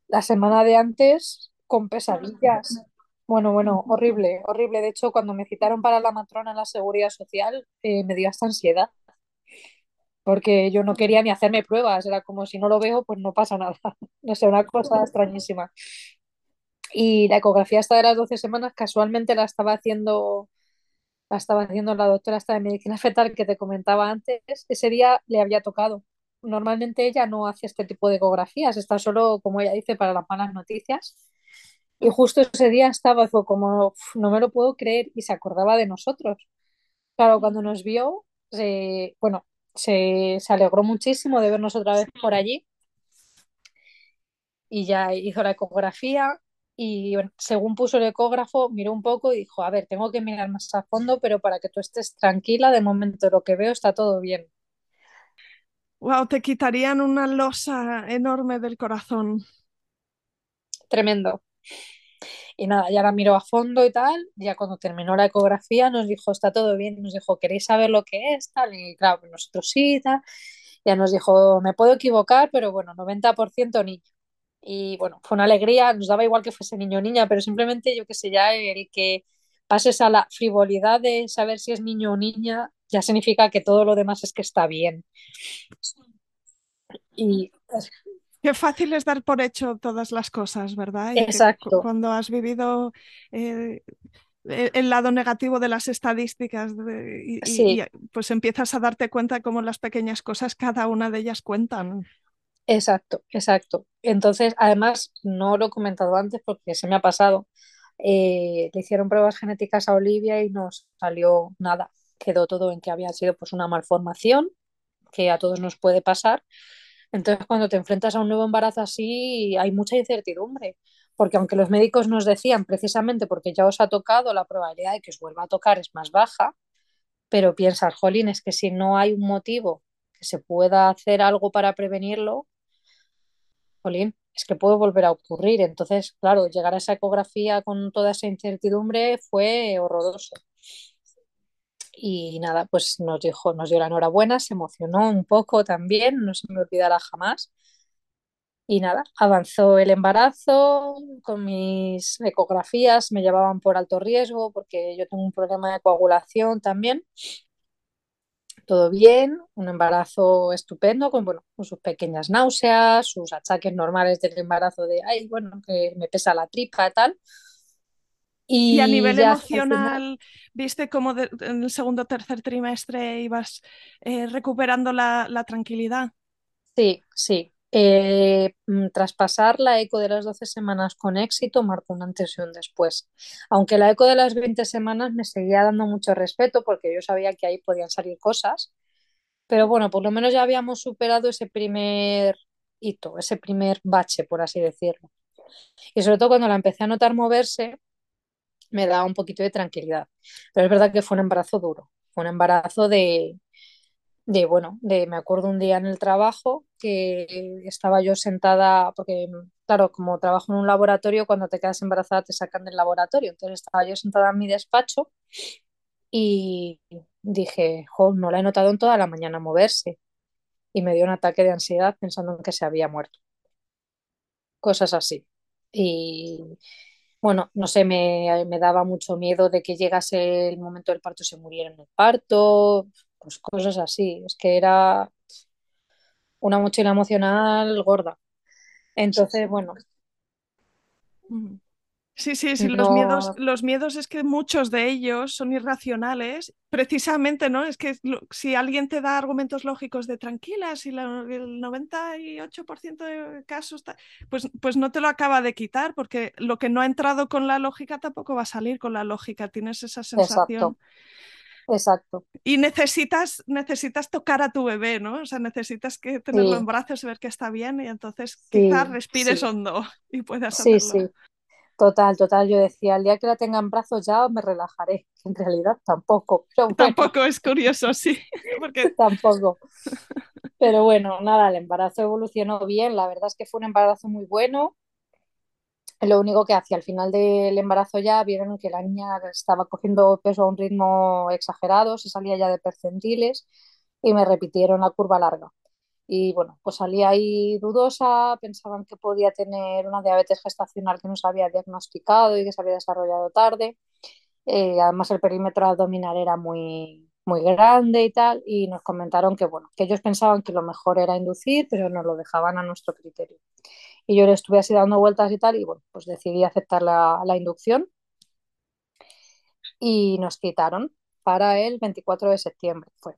la semana de antes con pesadillas. Bueno, bueno, horrible, horrible. De hecho, cuando me citaron para la matrona en la seguridad social, eh, me dio hasta ansiedad, porque yo no quería ni hacerme pruebas. Era como si no lo veo, pues no pasa nada. No sé, una cosa extrañísima. Y la ecografía hasta de las 12 semanas, casualmente la estaba haciendo, la estaba haciendo la doctora esta de medicina fetal que te comentaba antes. Ese día le había tocado. Normalmente ella no hace este tipo de ecografías, está solo, como ella dice, para las malas noticias. Y justo ese día estaba, como, "Uf, no me lo puedo creer, y se acordaba de nosotros. Claro, cuando nos vio, se- bueno, se, se alegró muchísimo de vernos otra vez por allí y ya hizo la ecografía y según puso el ecógrafo, miró un poco y dijo, a ver, tengo que mirar más a fondo, pero para que tú estés tranquila, de momento lo que veo está todo bien. Wow, te quitarían una losa enorme del corazón. Tremendo. Y nada, ya la miró a fondo y tal. Ya cuando terminó la ecografía nos dijo, está todo bien. Nos dijo, ¿queréis saber lo que es? Tal. Y claro, pues nosotros sí. Ya nos dijo, me puedo equivocar, pero bueno, 90% niño. Y bueno, fue una alegría. Nos daba igual que fuese niño o niña, pero simplemente yo que sé, ya el que pases a la frivolidad de saber si es niño o niña, ya significa que todo lo demás es que está bien. Y Qué fácil es dar por hecho todas las cosas, ¿verdad? Y exacto, cuando has vivido eh, e- el lado negativo de las estadísticas de- y, y- sí. y, pues empiezas a darte cuenta cómo las pequeñas cosas, cada una de ellas cuentan. Exacto, exacto. Entonces, además, no lo he comentado antes porque se me ha pasado. Eh, le hicieron pruebas genéticas a Olivia y no salió nada. Quedó todo en que había sido pues una malformación que a todos nos puede pasar. Entonces, cuando te enfrentas a un nuevo embarazo así, hay mucha incertidumbre. Porque aunque los médicos nos decían precisamente porque ya os ha tocado, la probabilidad de que os vuelva a tocar es más baja, pero piensas, jolín, es que si no hay un motivo que se pueda hacer algo para prevenirlo, jolín, es que puede volver a ocurrir. Entonces, claro, llegar a esa ecografía con toda esa incertidumbre fue horroroso. Y nada, pues nos dijo, nos dio la enhorabuena, se emocionó un poco también, no se me olvidará jamás. Y nada, avanzó el embarazo, con mis ecografías me llevaban por alto riesgo porque yo tengo un problema de coagulación también. Todo bien, un embarazo estupendo, con, bueno, sus pequeñas náuseas, sus achaques normales del embarazo de, ay, bueno, que me pesa la tripa y tal. Y a nivel emocional, ¿viste cómo de- en el segundo o tercer trimestre ibas eh, recuperando la, la tranquilidad? sí, sí. Eh, mm, tras pasar la eco de las 12 semanas con éxito, marcó un antes y un después. Aunque la eco de las 20 semanas me seguía dando mucho respeto porque yo sabía que ahí podían salir cosas, pero bueno, por lo menos ya habíamos superado ese primer hito, ese primer bache, por así decirlo. Y sobre todo cuando la empecé a notar moverse, me daba un poquito de tranquilidad. Pero es verdad que fue un embarazo duro, fue un embarazo de, de, bueno, de, me acuerdo un día en el trabajo que estaba yo sentada, porque claro, como trabajo en un laboratorio, cuando te quedas embarazada te sacan del laboratorio, entonces estaba yo sentada en mi despacho y dije, jo, no la he notado en toda la mañana moverse y me dio un ataque de ansiedad pensando en que se había muerto, cosas así. Y bueno, no sé, me, me daba mucho miedo de que llegase el momento del parto y se muriera en el parto, pues cosas así. Es que era una mochila emocional gorda. Entonces, bueno. Sí, sí, sí, los miedos, los miedos es que muchos de ellos son irracionales, precisamente, ¿no? Es que si alguien te da argumentos lógicos de tranquila, si la- el 98% de casos, pues, pues no te lo acaba de quitar, porque lo que no ha entrado con la lógica tampoco va a salir con la lógica, tienes esa sensación. exacto, exacto. Y necesitas, necesitas tocar a tu bebé, ¿no? O sea, necesitas que tenerlo en Sí, brazos, ver que está bien y entonces quizás sí, respires sí, hondo y puedas sí, hacerlo. sí. Total, total. Yo decía, el día que la tenga en brazos ya me relajaré. En realidad tampoco, pero bueno, Tampoco es curioso, sí, porque tampoco. Pero bueno, nada, el embarazo evolucionó bien. La verdad es que fue un embarazo muy bueno. Lo único que hacia el final del embarazo ya vieron que la niña estaba cogiendo peso a un ritmo exagerado, se salía ya de percentiles y me repitieron la curva larga. Y bueno, pues salí ahí dudosa, pensaban que podía tener una diabetes gestacional que no se había diagnosticado y que se había desarrollado tarde. Eh, además el perímetro abdominal era muy, muy grande y tal, y nos comentaron que bueno, que ellos pensaban que lo mejor era inducir, pero nos lo dejaban a nuestro criterio. Y yo le estuve así dando vueltas y tal, y bueno, pues decidí aceptar la, la inducción y nos citaron para el 24 de septiembre, fue.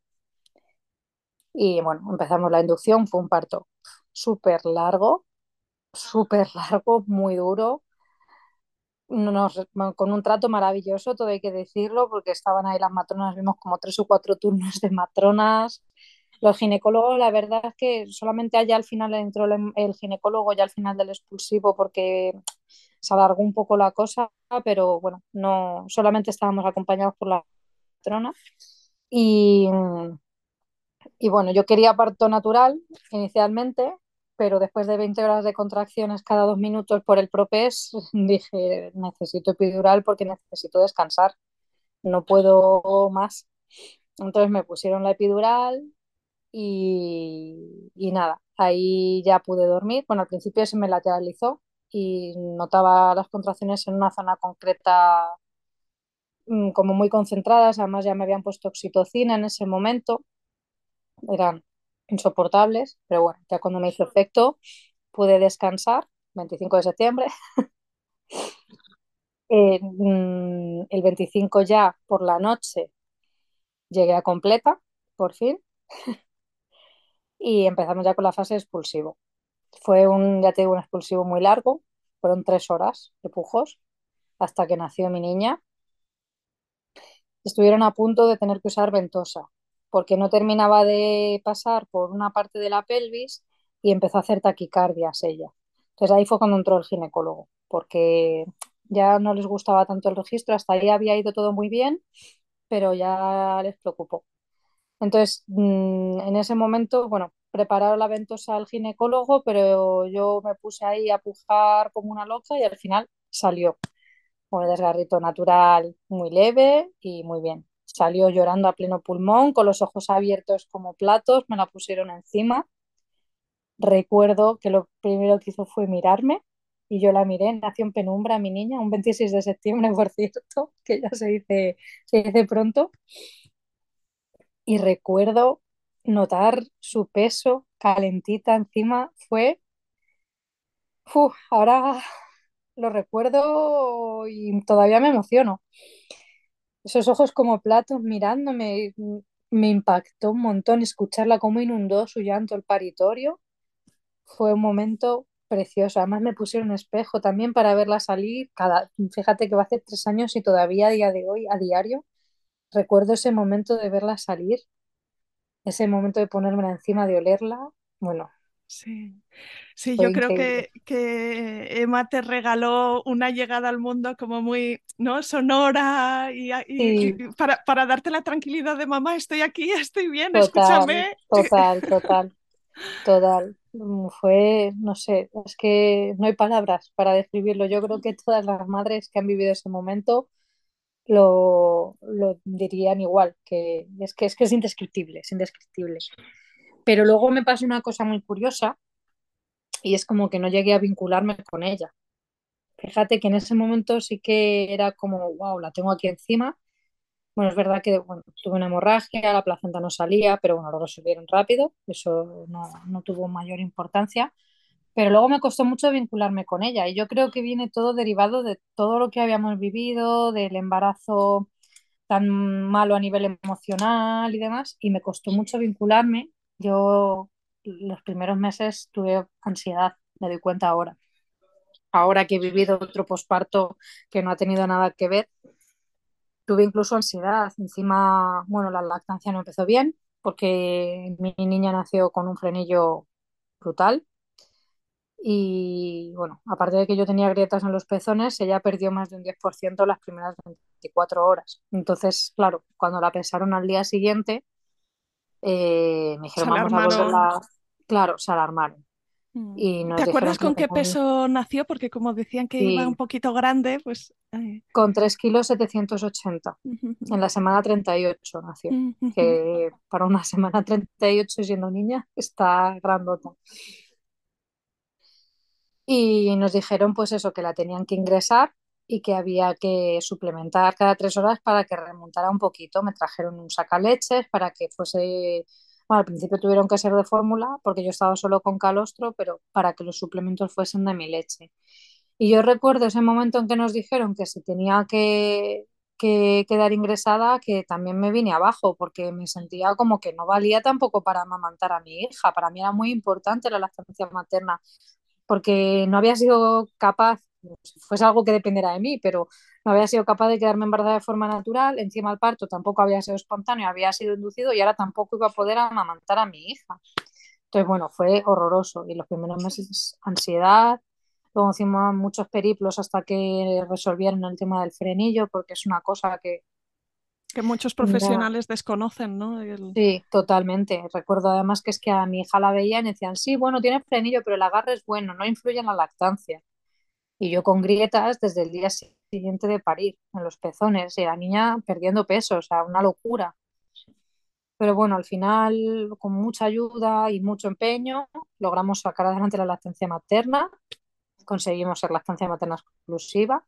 Y bueno, empezamos la inducción, fue un parto súper largo, súper largo, muy duro, nos, con un trato maravilloso, todo hay que decirlo, porque estaban ahí las matronas, vimos como tres o cuatro turnos de matronas. Los ginecólogos, la verdad es que solamente allá al final entró el, el ginecólogo, ya al final del expulsivo, porque se alargó un poco la cosa, pero bueno, no solamente estábamos acompañados por la matrona. Y, y bueno, yo quería parto natural inicialmente, pero después de 20 horas de contracciones cada dos minutos por el propés, dije, necesito epidural porque necesito descansar, no puedo más. Entonces me pusieron la epidural y, y nada, ahí ya pude dormir. Bueno, al principio se me lateralizó y notaba las contracciones en una zona concreta mm, como muy concentradas, además ya me habían puesto oxitocina en ese momento, eran insoportables, pero bueno, ya cuando me hizo efecto pude descansar, 25 de septiembre. Eh, mm, el 25 ya por la noche llegué a completa, por fin, y empezamos ya con la fase expulsivo. Fue un, ya te digo, un expulsivo muy largo, fueron tres horas de pujos hasta que nació mi niña. Estuvieron a punto de tener que usar ventosa, porque no terminaba de pasar por una parte de la pelvis y empezó a hacer taquicardias ella. Entonces ahí fue cuando entró el ginecólogo, porque ya no les gustaba tanto el registro, hasta ahí había ido todo muy bien, pero ya les preocupó. Entonces, mm, en ese momento, bueno, prepararon la ventosa al ginecólogo, pero yo me puse ahí a pujar como una loca y al final salió. Un desgarrito natural muy leve y muy bien. Salió llorando a pleno pulmón, con los ojos abiertos como platos, me la pusieron encima. Recuerdo que lo primero que hizo fue mirarme y yo la miré, nació en penumbra mi niña, un 26 de septiembre, por cierto, que ya se dice, pronto. Y recuerdo notar su peso calentita encima, fue, uf, ahora lo recuerdo y todavía me emociono. Esos ojos como platos mirándome, me impactó un montón escucharla cómo inundó su llanto el paritorio. Fue un momento precioso. Además me pusieron un espejo también para verla salir. Cada, fíjate que va a hacer tres años y todavía a día de hoy, a diario, recuerdo ese momento de verla salir, ese momento de ponérmela encima, de olerla. Bueno, Sí, sí, fue yo creo que, que Emma te regaló una llegada al mundo como muy, ¿no? sonora y, y- Sí, y para, para darte la tranquilidad de mamá, estoy aquí, estoy bien, total, escúchame. total, total, total. Mm, Fue, no sé, es que no hay palabras para describirlo. Yo creo que todas las madres que han vivido ese momento lo, lo dirían igual, que es que es que es indescriptible, es indescriptible. Pero luego me pasó una cosa muy curiosa y es como que no llegué a vincularme con ella. Fíjate que en ese momento sí que era como, wow, la tengo aquí encima. Bueno, es verdad que bueno, tuve una hemorragia, la placenta no salía, pero bueno, lo resolvieron rápido, eso no, no tuvo mayor importancia. Pero luego me costó mucho vincularme con ella y yo creo que viene todo derivado de todo lo que habíamos vivido, del embarazo tan malo a nivel emocional y demás, y me costó mucho vincularme. Yo los primeros meses tuve ansiedad, me doy cuenta ahora. Ahora que he vivido otro posparto que no ha tenido nada que ver, tuve incluso ansiedad. Encima, bueno, la lactancia no empezó bien porque mi niña nació con un frenillo brutal y bueno, aparte de que yo tenía grietas en los pezones, ella perdió más de un 10% las primeras 24 horas. Entonces, claro, cuando la pesaron al día siguiente, eh, me dijeron, vamos a volverla. Claro, se alarmaron. Mm. ¿Te acuerdas con qué peso nació? Porque como decían que iba un poquito grande, pues... Con 3 kilos 780. En la semana 38 nació. Que para una semana 38 siendo niña está grandota. Y nos dijeron pues eso, que la tenían que ingresar y que había que suplementar cada tres horas para que remontara un poquito. Me trajeron un sacaleches para que fuese al principio tuvieron que ser de fórmula porque yo estaba solo con calostro, pero para que los suplementos fuesen de mi leche. Y yo recuerdo ese momento en que nos dijeron que se tenía que, quedar ingresada, que también me vine abajo porque me sentía como que no valía tampoco para amamantar a mi hija. Para mí era muy importante la lactancia materna porque no había sido capaz, si fuese algo que dependiera de mí, pero no había sido capaz de quedarme embarazada de forma natural, encima el parto tampoco había sido espontáneo, había sido inducido y ahora tampoco iba a poder amamantar a mi hija. Entonces, bueno, fue horroroso y los primeros meses ansiedad, luego hicimos muchos periplos hasta que resolvieron el tema del frenillo, porque es una cosa que... Que muchos profesionales desconocen, ¿no? Sí, totalmente. Recuerdo además que es que a mi hija la veían y decían, sí, bueno, tiene frenillo, pero el agarre es bueno, no influye en la lactancia. Y yo con grietas desde el día siguiente de parir en los pezones y la niña perdiendo peso, o sea, una locura. Pero bueno, al final, con mucha ayuda y mucho empeño, logramos sacar adelante la lactancia materna, conseguimos ser lactancia materna exclusiva.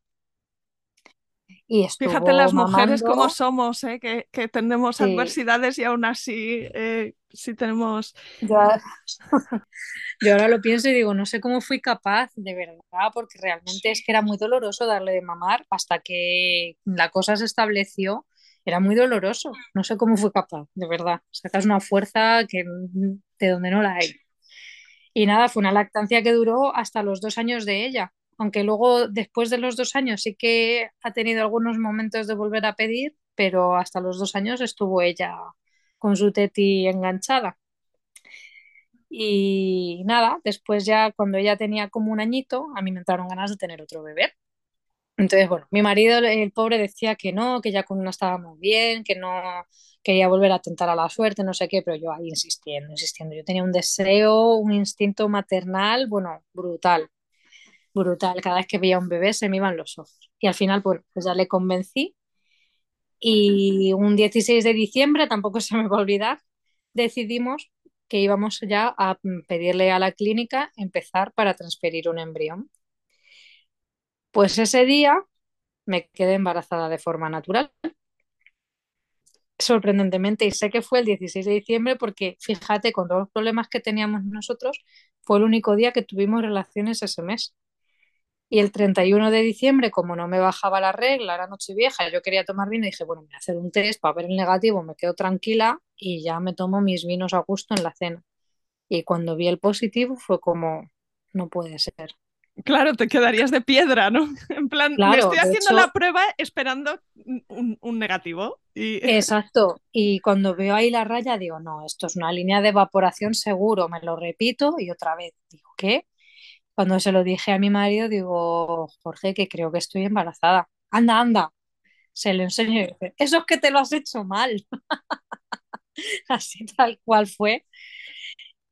Y Fíjate las mujeres como somos, ¿eh? que, que, tenemos adversidades y aún así eh, sí tenemos... Yo ahora lo pienso y digo, no sé cómo fui capaz, de verdad, porque realmente es que era muy doloroso darle de mamar hasta que la cosa se estableció. Era muy doloroso. No sé cómo fui capaz, de verdad. Sacas una fuerza que de donde no la hay. Y nada, fue una lactancia que duró hasta los dos años de ella. Aunque luego, después de los dos años, sí que ha tenido algunos momentos de volver a pedir, pero hasta los dos años estuvo ella con su teti enganchada. Y nada, después ya cuando ella tenía como un añito, a mí me entraron ganas de tener otro bebé. Entonces, bueno, mi marido, el pobre, decía que no, que ya con una estaba muy bien, que no quería volver a tentar a la suerte, no sé qué, pero yo ahí insistiendo, insistiendo. Yo tenía un deseo, un instinto maternal, bueno, brutal, brutal. Cada vez que veía un bebé se me iban los ojos. Y al final, pues ya le convencí. Y un 16 de diciembre, tampoco se me va a olvidar, decidimos que íbamos ya a pedirle a la clínica empezar para transferir un embrión. Pues ese día me quedé embarazada de forma natural, sorprendentemente, y sé que fue el 16 de diciembre porque, fíjate, con todos los problemas que teníamos nosotros, fue el único día que tuvimos relaciones ese mes. Y el 31 de diciembre, como no me bajaba la regla, era noche vieja, yo quería tomar vino y dije, bueno, voy a hacer un test para ver el negativo, me quedo tranquila y ya me tomo mis vinos a gusto en la cena. Y cuando vi el positivo fue como, no puede ser. Claro, te quedarías de piedra, ¿no? En plan, me estoy haciendo la prueba esperando un, negativo. Y... Exacto. Y cuando veo ahí la raya, digo, no, esto es una línea de evaporación seguro. Me lo repito y otra vez. Digo, ¿qué? Cuando se lo dije a mi marido, digo, Jorge, que creo que estoy embarazada. Anda, anda. Se lo enseño y dice, eso es que te lo has hecho mal. Así tal cual fue.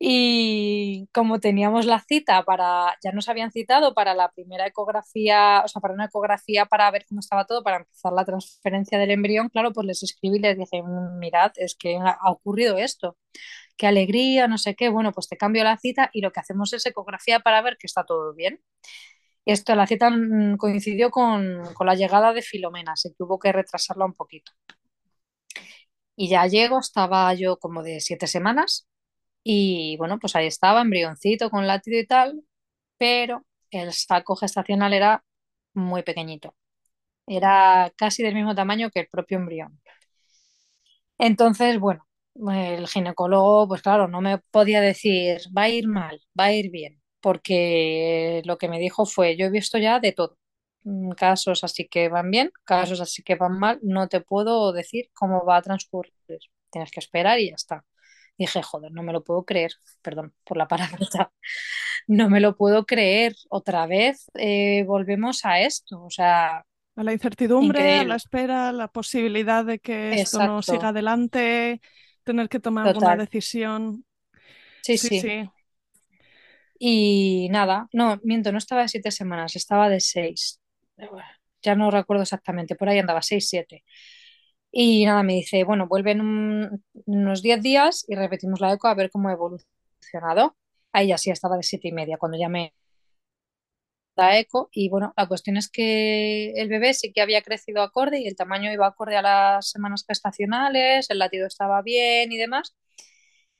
Y como teníamos la cita para, ya nos habían citado para la primera ecografía, o sea, para una ecografía para ver cómo estaba todo, para empezar la transferencia del embrión, claro, pues les escribí y les dije, mirad, es que ha ocurrido esto qué alegría, no sé qué, bueno, pues te cambio la cita y lo que hacemos es ecografía para ver que está todo bien. Esto, la cita mm, coincidió con, la llegada de Filomena, se tuvo que retrasarla un poquito. Y ya llego, estaba yo como de siete semanas y bueno, pues ahí estaba, embrioncito con latido y tal, pero el saco gestacional era muy pequeñito. Era casi del mismo tamaño que el propio embrión. Entonces, bueno, el ginecólogo, pues claro, no me podía decir, va a ir mal, va a ir bien, porque lo que me dijo fue, yo he visto ya de todo, mm, casos así que van bien, casos así que van mal, no te puedo decir cómo va a transcurrir, tienes que esperar y ya está. Dije, joder, no me lo puedo creer, perdón por la palabra, no me lo puedo creer, otra vez eh, volvemos a esto, o sea... A la incertidumbre, a la espera, a la posibilidad de que esto no siga adelante, tener que tomar alguna decisión. Sí, sí, Y nada, no, miento, no estaba de siete semanas, estaba de seis. Ya no recuerdo exactamente, por ahí andaba, seis, siete. Y nada, me dice, bueno, vuelven un- unos 10 días y repetimos la eco a ver cómo ha evolucionado. Ahí ya sí estaba de siete y media cuando llamé la eco. Y bueno, la cuestión es que el bebé sí que había crecido acorde y el tamaño iba acorde a las semanas gestacionales, el latido estaba bien y demás.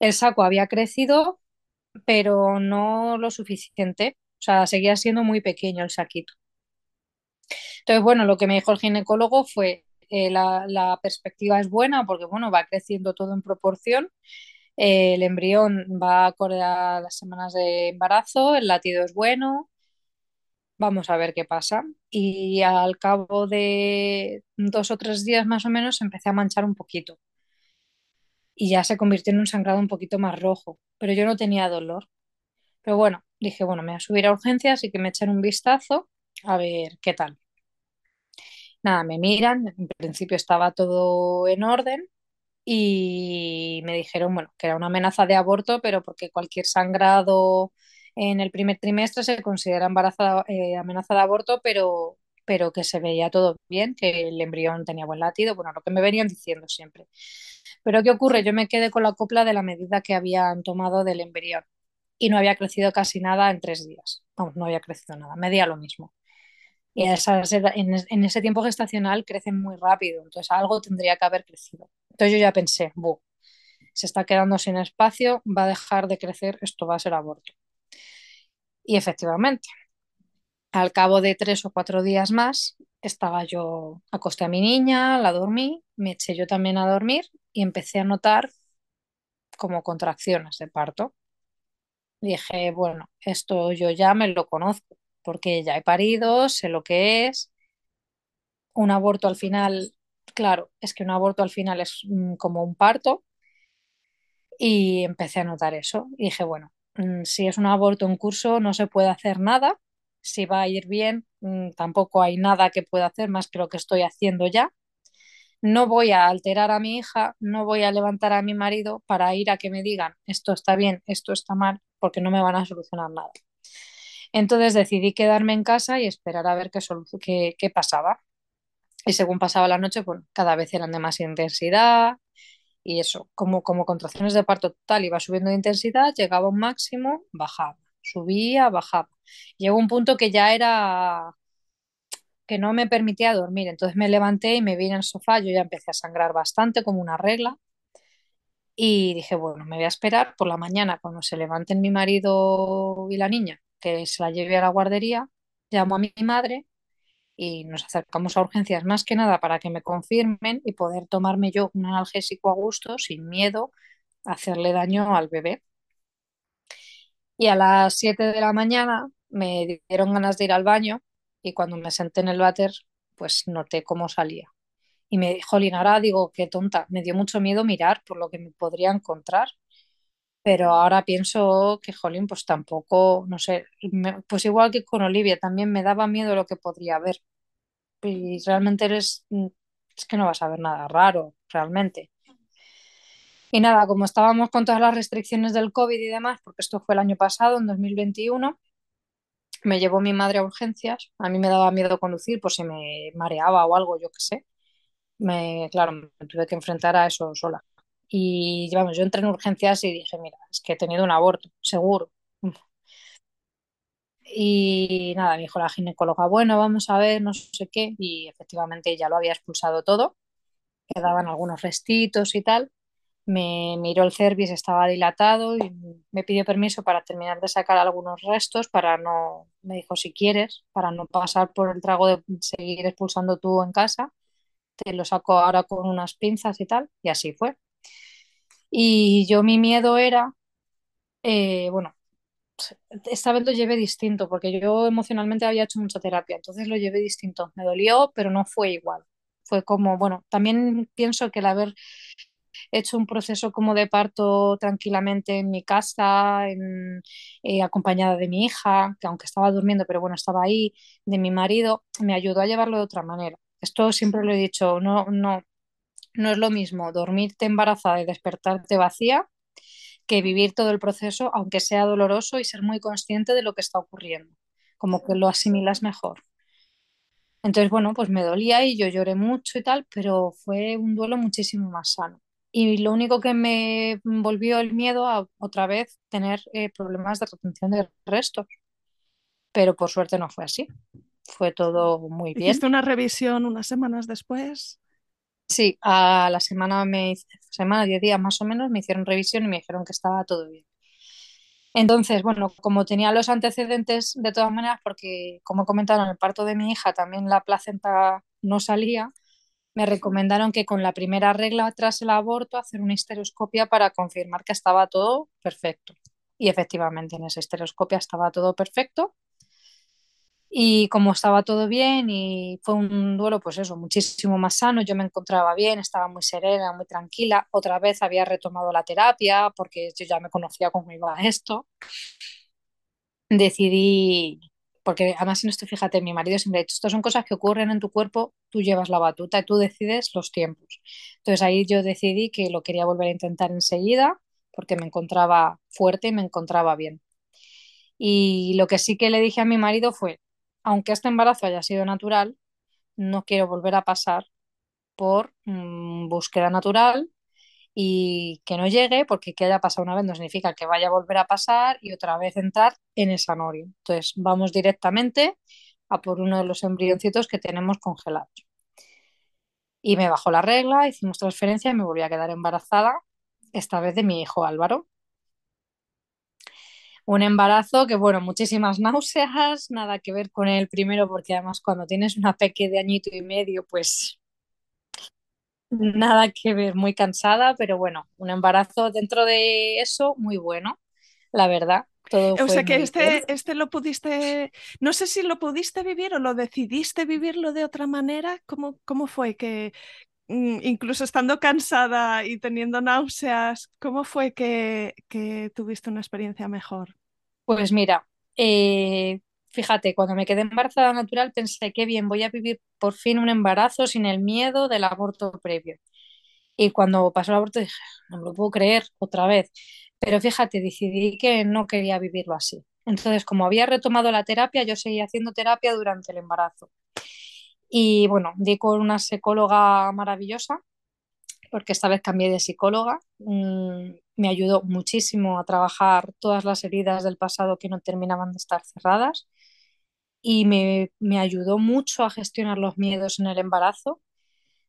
El saco había crecido, pero no lo suficiente. O sea, seguía siendo muy pequeño el saquito. Entonces, bueno, lo que me dijo el ginecólogo fue, eh, la, la perspectiva es buena porque, bueno, va creciendo todo en proporción. Eh, el embrión va acorde a las semanas de embarazo, el latido es bueno, vamos a ver qué pasa. Y al cabo de dos o tres días más o menos empecé a manchar un poquito y ya se convirtió en un sangrado un poquito más rojo, pero yo no tenía dolor. Pero bueno, dije, bueno, me voy a subir a urgencias y que me echen un vistazo a ver qué tal. Nada, me miran, en principio estaba todo en orden y me dijeron, bueno, que era una amenaza de aborto, pero porque cualquier sangrado en el primer trimestre se considera embarazo, eh, amenaza de aborto, pero, pero que se veía todo bien, que el embrión tenía buen latido, bueno, lo que me venían diciendo siempre. Pero ¿qué ocurre? Yo me quedé con la copla de la medida que habían tomado del embrión y no había crecido casi nada en tres días. No había crecido nada, medía lo mismo. Y esas en, en ese tiempo gestacional crecen muy rápido, entonces algo tendría que haber crecido. Entonces yo ya pensé, "Bu, se está quedando sin espacio, va a dejar de crecer, esto va a ser aborto. Y efectivamente, al cabo de tres o cuatro días más, estaba yo, acosté a mi niña, la dormí, me eché yo también a dormir y empecé a notar como contracciones de parto. Dije, bueno, esto yo ya me lo conozco, porque ya he parido, sé lo que es. Un aborto al final, claro, es que un aborto al final es mm, como un parto y empecé a notar eso. Y dije, bueno, si es un aborto en curso no se puede hacer nada. Si va a ir bien, mm, tampoco hay nada que pueda hacer más que lo que estoy haciendo ya. No voy a alterar a mi hija, no voy a levantar a mi marido para ir a que me digan esto está bien, esto está mal, porque no me van a solucionar nada. Entonces decidí quedarme en casa y esperar a ver qué, qué, qué pasaba. Y según pasaba la noche, pues cada vez eran de más intensidad y eso, como, como contracciones de parto total, iba subiendo de intensidad, llegaba un máximo, bajaba, subía, bajaba. Llegó un punto que ya era que no me permitía dormir, entonces me levanté y me vi en el sofá, yo ya empecé a sangrar bastante como una regla y dije, bueno, me voy a esperar por la mañana cuando se levanten mi marido y la niña, que se la lleve a la guardería, llamo a mi madre y nos acercamos a urgencias más que nada para que me confirmen y poder tomarme yo un analgésico a gusto, sin miedo a hacerle daño al bebé. Y a las 7 de la mañana me dieron ganas de ir al baño y cuando me senté en el váter, pues noté cómo salía. Y me dijo, ahora digo, qué tonta, me dio mucho miedo mirar por lo que me podría encontrar. Pero ahora pienso que, jolín, pues tampoco, no sé, pues igual que con Olivia, también me daba miedo lo que podría haber. Y realmente eres, mm, es que no vas a ver nada raro, realmente. Y nada, como estábamos con todas las restricciones del COVID y demás, porque esto fue el año pasado, en 2021, me llevó mi madre a urgencias. A mí me daba miedo conducir por si me mareaba o algo, yo qué sé. Me, claro, me tuve que enfrentar a eso sola. Y vamos, yo entré en urgencias y dije, mira, es que he tenido un aborto, seguro. Y nada, me dijo la ginecóloga, bueno, vamos a ver, no sé qué. Y efectivamente ya lo había expulsado todo. quedaban algunos restitos y tal. Me miró el cervix, estaba dilatado y me pidió permiso para terminar de sacar algunos restos para no, me dijo si quieres, para no pasar por el trago de seguir expulsando tú en casa, te lo saco ahora con unas pinzas y tal, y así fue. Y yo mi miedo era, eh, bueno, esta vez lo llevé distinto, porque yo emocionalmente había hecho mucha terapia, entonces lo llevé distinto. Me dolió, pero no fue igual. Fue como, bueno, también pienso que el haber He hecho un proceso como de parto tranquilamente en mi casa, en, eh, acompañada de mi hija, que aunque estaba durmiendo, pero bueno, estaba ahí, de mi marido, me ayudó a llevarlo de otra manera. Esto siempre lo he dicho, no, no, no es lo mismo dormirte embarazada y despertarte vacía que vivir todo el proceso, aunque sea doloroso, y ser muy consciente de lo que está ocurriendo, como que lo asimilas mejor. Entonces, bueno, pues me dolía y yo lloré mucho y tal, pero fue un duelo muchísimo más sano. Y lo único que me volvió el miedo a otra vez tener eh, problemas de retención de restos. Pero por suerte no fue así. Fue todo muy bien. ¿Hiciste una revisión unas semanas después? Sí, a la semana, me, semana, diez días más o menos, me hicieron revisión y me dijeron que estaba todo bien. Entonces, bueno, como tenía los antecedentes de todas maneras, porque como comentaron, en el parto de mi hija también la placenta no salía, me recomendaron que con la primera regla tras el aborto hacer una histeroscopia para confirmar que estaba todo perfecto. Y efectivamente en esa histeroscopia estaba todo perfecto. Y como estaba todo bien y fue un duelo, pues eso, muchísimo más sano, yo me encontraba bien, estaba muy serena, muy tranquila. Otra vez había retomado la terapia porque yo ya me conocía cómo iba esto. Decidí, porque además en esto, fíjate, mi marido siempre ha dicho, estas son cosas que ocurren en tu cuerpo, tú llevas la batuta y tú decides los tiempos. Entonces ahí yo decidí que lo quería volver a intentar enseguida porque me encontraba fuerte y me encontraba bien. Y lo que sí que le dije a mi marido fue, aunque este embarazo haya sido natural, no quiero volver a pasar por mm, búsqueda natural y que no llegue, porque que haya pasado una vez no significa que vaya a volver a pasar y otra vez entrar en esa norio. Entonces vamos directamente a por uno de los embrioncitos que tenemos congelados. Y me bajó la regla, hicimos transferencia y me volví a quedar embarazada, esta vez de mi hijo Álvaro un embarazo que, bueno, muchísimas náuseas, nada que ver con el primero, porque además cuando tienes una peque de añito y medio, pues nada que ver, muy cansada, pero bueno, un embarazo dentro de eso muy bueno, la verdad. Todo o sea que este, este lo pudiste, no sé si lo pudiste vivir o lo decidiste vivirlo de otra manera. ¿Cómo, cómo fue que, mm, incluso estando cansada y teniendo náuseas, ¿cómo fue que, que tuviste una experiencia mejor? Pues mira, eh, fíjate, cuando me quedé embarazada natural pensé que bien, voy a vivir por fin un embarazo sin el miedo del aborto previo. Y cuando pasó el aborto dije, no me lo puedo creer otra vez. Pero fíjate, decidí que no quería vivirlo así. Entonces, como había retomado la terapia, yo seguía haciendo terapia durante el embarazo. Y bueno, di con una psicóloga maravillosa, porque esta vez cambié de psicóloga. Me ayudó muchísimo a trabajar todas las heridas del pasado que no terminaban de estar cerradas y me, me ayudó mucho a gestionar los miedos en el embarazo,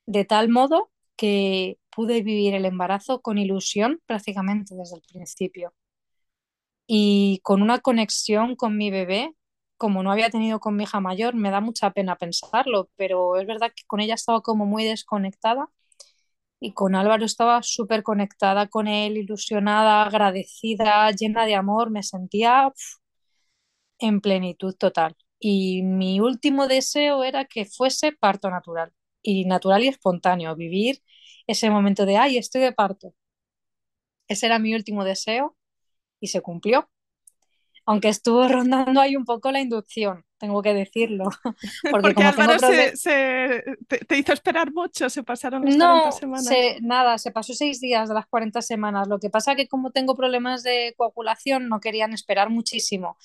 de tal modo que pude vivir el embarazo con ilusión prácticamente desde el principio. Y con una conexión con mi bebé como no había tenido con mi hija mayor, me da mucha pena pensarlo, pero es verdad que con ella estaba como muy desconectada y con Álvaro estaba súper conectada con él, ilusionada, agradecida, llena de amor, me sentía en plenitud total. Y mi último deseo era que fuese parto natural, y natural y espontáneo, vivir ese momento de, ay, estoy de parto. Ese era mi último deseo y se cumplió aunque estuvo rondando ahí un poco la inducción, tengo que decirlo. Porque, como Álvaro se, te, hizo esperar mucho, se pasaron las 40 semanas. nada, se pasó seis días de las 40 semanas. Lo que pasa que como tengo problemas de coagulación, no querían esperar muchísimo.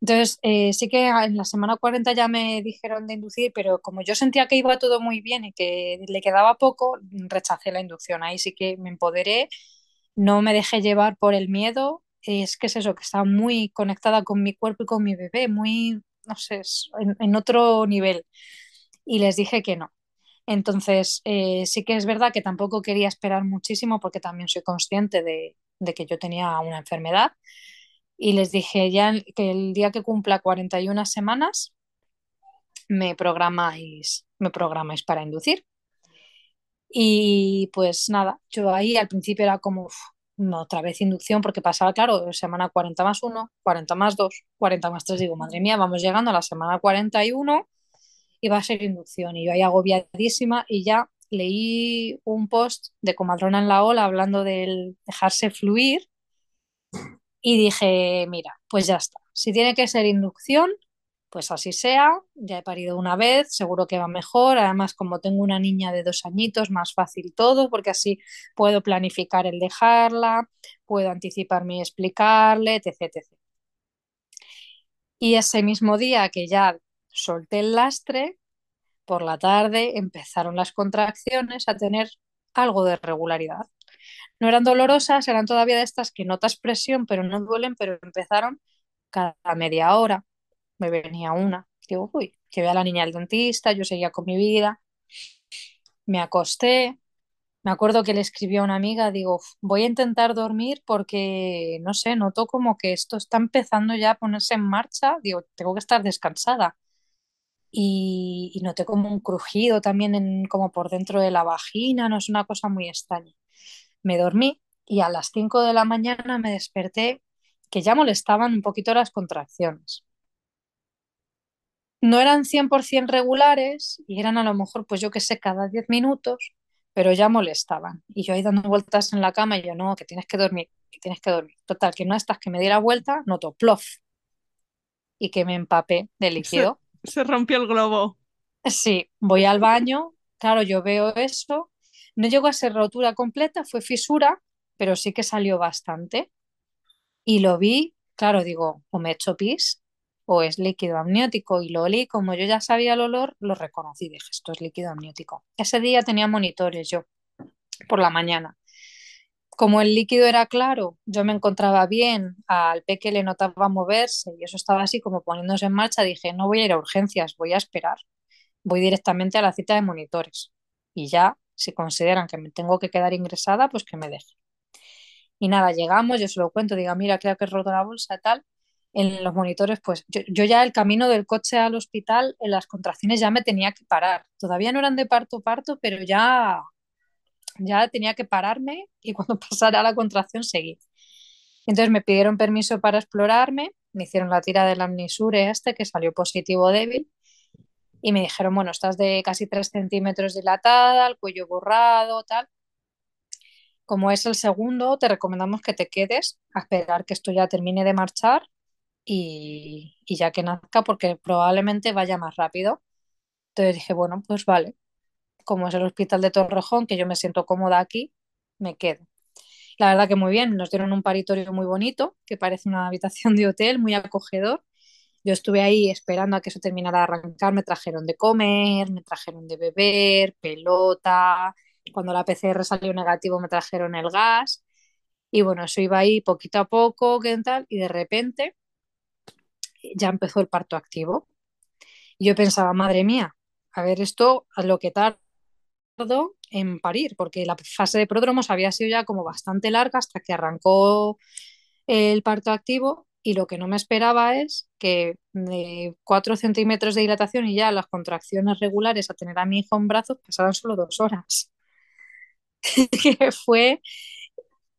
Entonces, eh, sí que en la semana 40 ya me dijeron de inducir, pero como yo sentía que iba todo muy bien y que le quedaba poco, rechacé la inducción. Ahí sí que me empoderé, no me dejé llevar por el miedo es que es eso, que estaba muy conectada con mi cuerpo y con mi bebé, muy, no sé, en, otro nivel. Y les dije que no. Entonces, eh, sí que es verdad que tampoco quería esperar muchísimo porque también soy consciente de, que yo tenía una enfermedad. Y les dije ya que el día que cumpla 41 semanas me programáis, me programáis para inducir. Y pues nada, yo ahí al principio era como, otra vez inducción, porque pasaba, claro, semana 40 más 1, 40 más 2, 40 más 3, digo, madre mía, vamos llegando a la semana 41 y va a ser inducción. Y yo ahí agobiadísima y ya leí un post de Comadrona en la Ola hablando del dejarse fluir y dije, mira, pues ya está. Si tiene que ser inducción, pues así sea, ya he parido una vez, seguro que va mejor. Además, como tengo una niña de dos añitos, más fácil todo, porque así puedo planificar el dejarla, puedo anticiparme y explicarle, etc, etc. Y ese mismo día que ya solté el lastre, por la tarde empezaron las contracciones a tener algo de regularidad. No eran dolorosas, eran todavía de estas que notas presión, pero no duelen, pero empezaron cada media hora. Me venía una. Digo, uy, que vea a la niña al dentista, yo seguía con mi vida. Me acosté. Me acuerdo que le escribí a una amiga, digo, voy a intentar dormir porque, no sé, noto como que esto está empezando ya a ponerse en marcha. Digo, tengo que estar descansada y, noté como un crujido también en, como por dentro de la vagina, no es una cosa muy extraña. Me dormí y a las 5 de la mañana me desperté que ya molestaban un poquito las contracciones. No eran 100% regulares y eran a lo mejor, pues yo que sé, cada 10 minutos, pero ya molestaban. Y yo ahí dando vueltas en la cama y yo, no, que tienes que dormir, que tienes que dormir. Total, que no estás que me diera vuelta, noto plof y que me empapé de líquido. Se rompió el globo. Sí, voy al baño, claro, yo veo eso. No llegó a ser rotura completa, fue fisura, pero sí que salió bastante. Y lo vi, claro, digo, o me he hecho pis o es líquido amniótico. Y lo olí, como yo ya sabía el olor, lo reconocí, dije, esto es líquido amniótico. Ese día tenía monitores yo, por la mañana. Como el líquido era claro, yo me encontraba bien, al peque le notaba moverse y eso estaba así como poniéndose en marcha, dije, no voy a ir a urgencias, voy a esperar, voy directamente a la cita de monitores y ya, si consideran que me tengo que quedar ingresada, pues que me dejen. Y nada, llegamos, yo se lo cuento, diga, mira, creo que he roto la bolsa y tal. En los monitores, pues yo, yo, ya el camino del coche al hospital, en las contracciones ya me tenía que parar. Todavía no eran de parto parto, pero ya ya tenía que pararme y cuando pasara la contracción seguir. Entonces me pidieron permiso para explorarme, me hicieron la tira del amnisure este que salió positivo débil y me dijeron, bueno, estás de casi 3 centímetros dilatada, el cuello borrado, tal. Como es el segundo, te recomendamos que te quedes a esperar que esto ya termine de marchar y, y ya que nazca porque probablemente vaya más rápido. Entonces dije, bueno, pues vale, como es el hospital de Torrejón, que yo me siento cómoda aquí, me quedo. La verdad que muy bien, nos dieron un paritorio muy bonito, que parece una habitación de hotel, muy acogedor. Yo estuve ahí esperando a que eso terminara de arrancar, me trajeron de comer, me trajeron de beber, pelota, cuando la PCR salió negativo me trajeron el gas y bueno, eso iba ahí poquito a poco, ¿qué tal? Y de repente ya empezó el parto activo. Yo pensaba, madre mía, a ver esto, a lo que tarda en parir, porque la fase de pródromos había sido ya como bastante larga hasta que arrancó el parto activo y lo que no me esperaba es que de 4 centímetros de dilatación y ya las contracciones regulares a tener a mi hijo en brazos pasaban solo dos horas. que fue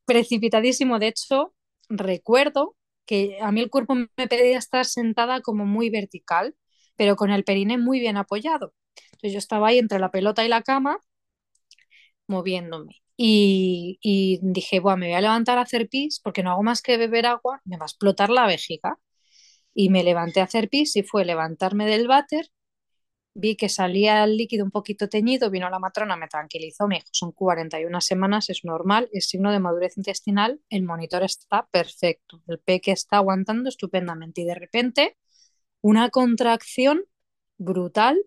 precipitadísimo. De hecho, recuerdo que a mí el cuerpo me pedía estar sentada como muy vertical, pero con el perine muy bien apoyado. Entonces yo estaba ahí entre la pelota y la cama moviéndome. Y, dije, bueno, me voy a levantar a hacer pis porque no hago más que beber agua, me va a explotar la vejiga. Y me levanté a hacer pis y fue levantarme del váter, vi que salía el líquido un poquito teñido, vino la matrona, me tranquilizó, me dijo, son 41 semanas, es normal, es signo de madurez intestinal, el monitor está perfecto, el peque está aguantando estupendamente y de repente una contracción brutal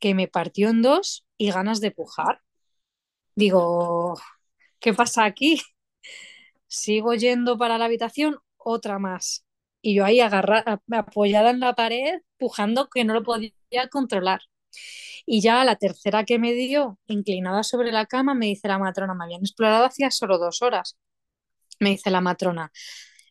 que me partió en dos y ganas de pujar. Digo, ¿qué pasa aquí? Sigo yendo para la habitación, otra más. Y yo ahí apoyada en la pared, pujando que no lo podía controlar. Y ya la tercera que me dio, inclinada sobre la cama, me dice la matrona, me habían explorado hacía solo dos horas. Me dice la matrona,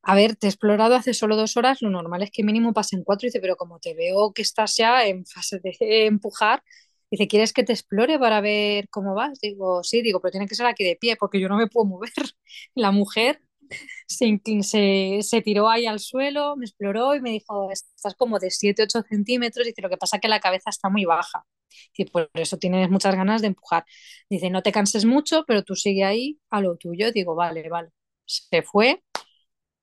a ver, te he explorado hace solo dos horas, lo normal es que mínimo pasen cuatro. Dice, pero como te veo que estás ya en fase de empujar, Dice, ¿quieres que te explore para ver cómo vas? Digo, sí, digo, pero tiene que ser aquí de pie porque yo no me puedo mover. La mujer se, se, tiró ahí al suelo, me exploró y me dijo, estás como de 7, 8 centímetros. Dice, lo que pasa es que la cabeza está muy baja. y por eso tienes muchas ganas de empujar. Dice, no te canses mucho, pero tú sigue ahí a lo tuyo. Digo, vale, vale. Se fue.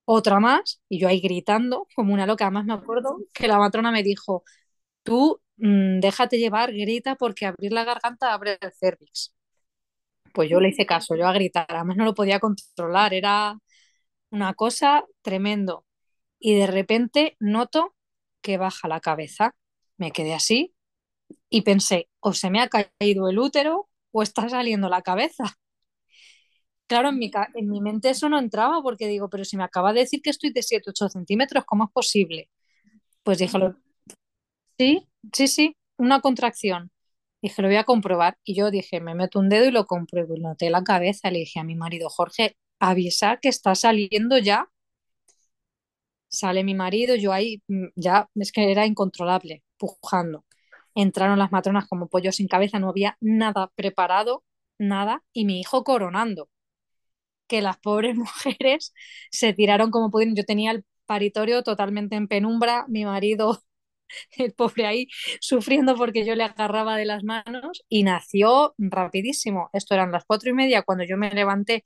otra más, y yo ahí gritando como una loca. Además me acuerdo que la matrona me dijo, tú mmm, déjate llevar, grita, porque abrir la garganta abre el cervix. Pues yo le hice caso, yo a gritar, además no lo podía controlar, era una cosa tremendo. Y de repente noto que baja la cabeza. Me quedé así y pensé, o se me ha caído el útero o está saliendo la cabeza. Claro, en mi, en mi mente eso no entraba porque digo, pero si me acaba de decir que estoy de 7-8 centímetros, ¿cómo es posible? Pues dije, sí, sí, sí, una contracción. Dije, lo voy a comprobar. Y yo dije, me meto un dedo y lo compruebo. Y noté la cabeza. Le dije a mi marido, Jorge, avisa que está saliendo ya. Sale mi marido, yo ahí mm, ya, es que era incontrolable, pujando. Entraron las matronas como pollos sin cabeza, no había nada preparado, nada, y mi hijo coronando. Que las pobres mujeres se tiraron como pudieron. Yo tenía el paritorio totalmente en penumbra, mi marido el pobre ahí sufriendo porque yo le agarraba de las manos y nació rapidísimo. Esto eran las cuatro y media cuando yo me levanté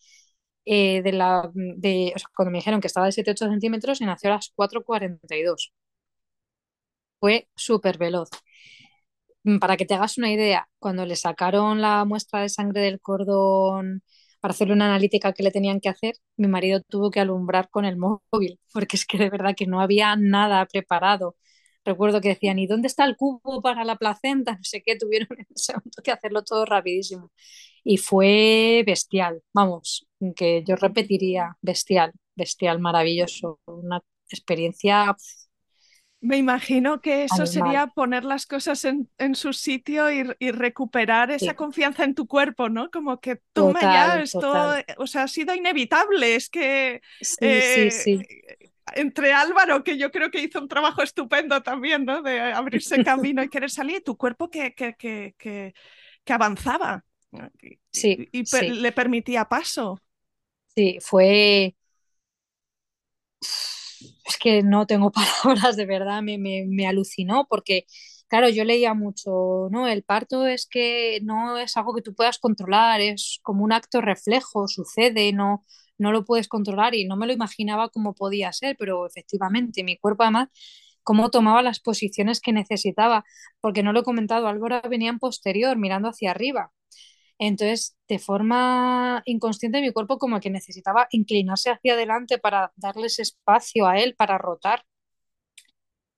eh, de la, de, o sea, cuando me dijeron que estaba de 7-8 centímetros y nació a las 4.42. Fue súper veloz. Mm, para que te hagas una idea, cuando le sacaron la muestra de sangre del cordón para hacerle una analítica que le tenían que hacer, mi marido tuvo que alumbrar con el móvil, porque es que de verdad que no había nada preparado. Recuerdo que decían, ¿y dónde está el cubo para la placenta? No sé qué, tuvieron en ese momento que hacerlo todo rapidísimo. Y fue bestial, vamos, que yo repetiría, bestial, bestial, maravilloso, una experiencia me imagino que eso sería poner las cosas en, en su sitio y, y recuperar esa sí. confianza en tu cuerpo, ¿no? Como que toma total, ya esto, total. o sea, ha sido inevitable. Es que Sí, eh, sí. entre Álvaro, que yo creo que hizo un trabajo estupendo también, ¿no? De abrirse camino y querer salir, y tu cuerpo que, que, que, que, avanzaba Sí, y- y per- sí, le permitía paso. sí, fue... Es que no tengo palabras, de verdad, me, me, me alucinó porque, claro, yo leía mucho, ¿no? El parto es que no es algo que tú puedas controlar, es como un acto reflejo, sucede, no, no lo puedes controlar y no me lo imaginaba cómo podía ser, pero efectivamente mi cuerpo además, cómo tomaba las posiciones que necesitaba, porque no lo he comentado, Álvaro venía en posterior, mirando hacia arriba. Entonces, de forma inconsciente, mi cuerpo como que necesitaba inclinarse hacia adelante para darles espacio a él para rotar.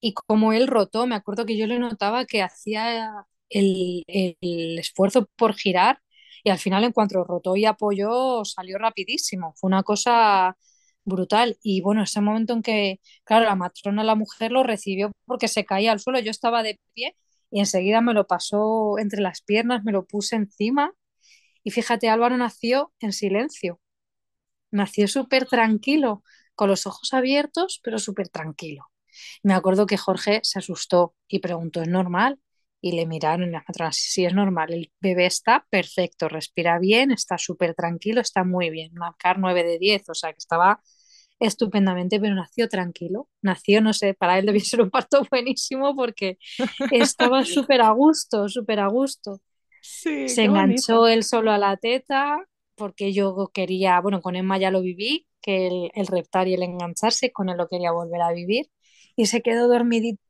Y como él rotó, me acuerdo que yo le notaba que hacía el, el esfuerzo por girar y al final en cuanto rotó y apoyó salió rapidísimo. Fue una cosa brutal. Y bueno, ese momento en que, claro, la matrona, la mujer, lo recibió porque se caía al suelo. Yo estaba de pie y enseguida me lo pasó entre las piernas, me lo puse encima y fíjate, Álvaro nació en silencio, nació súper tranquilo, con los ojos abiertos, pero súper tranquilo. Me acuerdo que Jorge se asustó y preguntó, ¿es normal? Y le miraron las matronas, sí, sí, es normal, el bebé está perfecto, respira bien, está súper tranquilo, está muy bien, marcar 9 de 10, o sea que estaba estupendamente, pero nació tranquilo, nació, no sé, para él debió ser un parto buenísimo porque estaba súper a gusto, súper a gusto Sí, se bonito. enganchó él solo a la teta porque yo quería, bueno, con Emma ya lo viví, que el, el reptar y el engancharse, con él lo quería volver a vivir y se quedó dormidito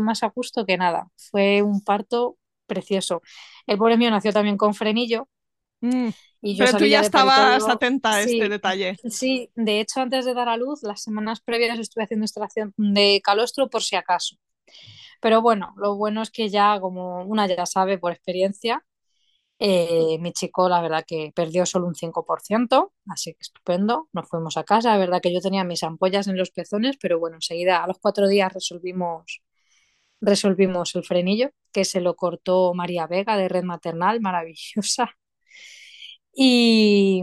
más a gusto que nada. Fue un parto precioso. El pobre mío nació también con frenillo Mm, y yo Pero tú ya estabas atenta a este detalle. sí, de hecho antes de dar a luz, las semanas previas estuve haciendo instalación de calostro por si acaso. Pero bueno, lo bueno es que ya, como una ya sabe por experiencia, eh, mi chico, la verdad que perdió solo un 5%, así que estupendo. Nos fuimos a casa. La verdad que yo tenía mis ampollas en los pezones, pero bueno, enseguida a los cuatro días resolvimos, resolvimos el frenillo, que se lo cortó María Vega de Red Maternal, maravillosa. Y,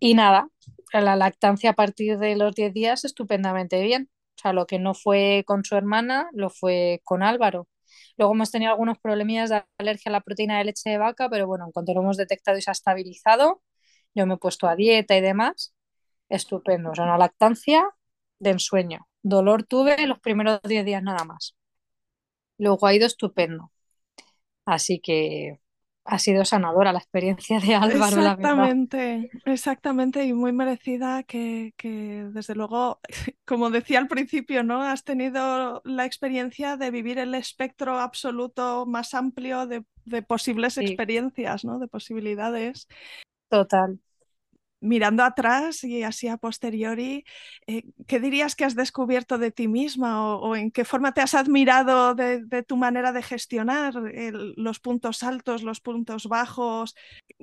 y nada, la lactancia a partir de los 10 días estupendamente bien. O sea, lo que no fue con su hermana, lo fue con Álvaro. Luego hemos tenido algunos problemillas de alergia a la proteína de leche de vaca, pero bueno, en cuanto lo hemos detectado y se ha estabilizado, yo me he puesto a dieta y demás, estupendo. O sea, una lactancia de ensueño. Dolor tuve los primeros 10 días nada más. Luego ha ido estupendo. Así que ha sido sanadora la experiencia de Álvaro, exactamente, exactamente, y muy merecida que, que, desde luego, como decía al principio, ¿no? Has tenido la experiencia de vivir el espectro absoluto más amplio de, de posibles experiencias, ¿no? De posibilidades. Total mirando atrás y así a posteriori, eh, ¿qué dirías que has descubierto de ti misma o, en qué forma te has admirado de, tu manera de gestionar los puntos altos, los puntos bajos?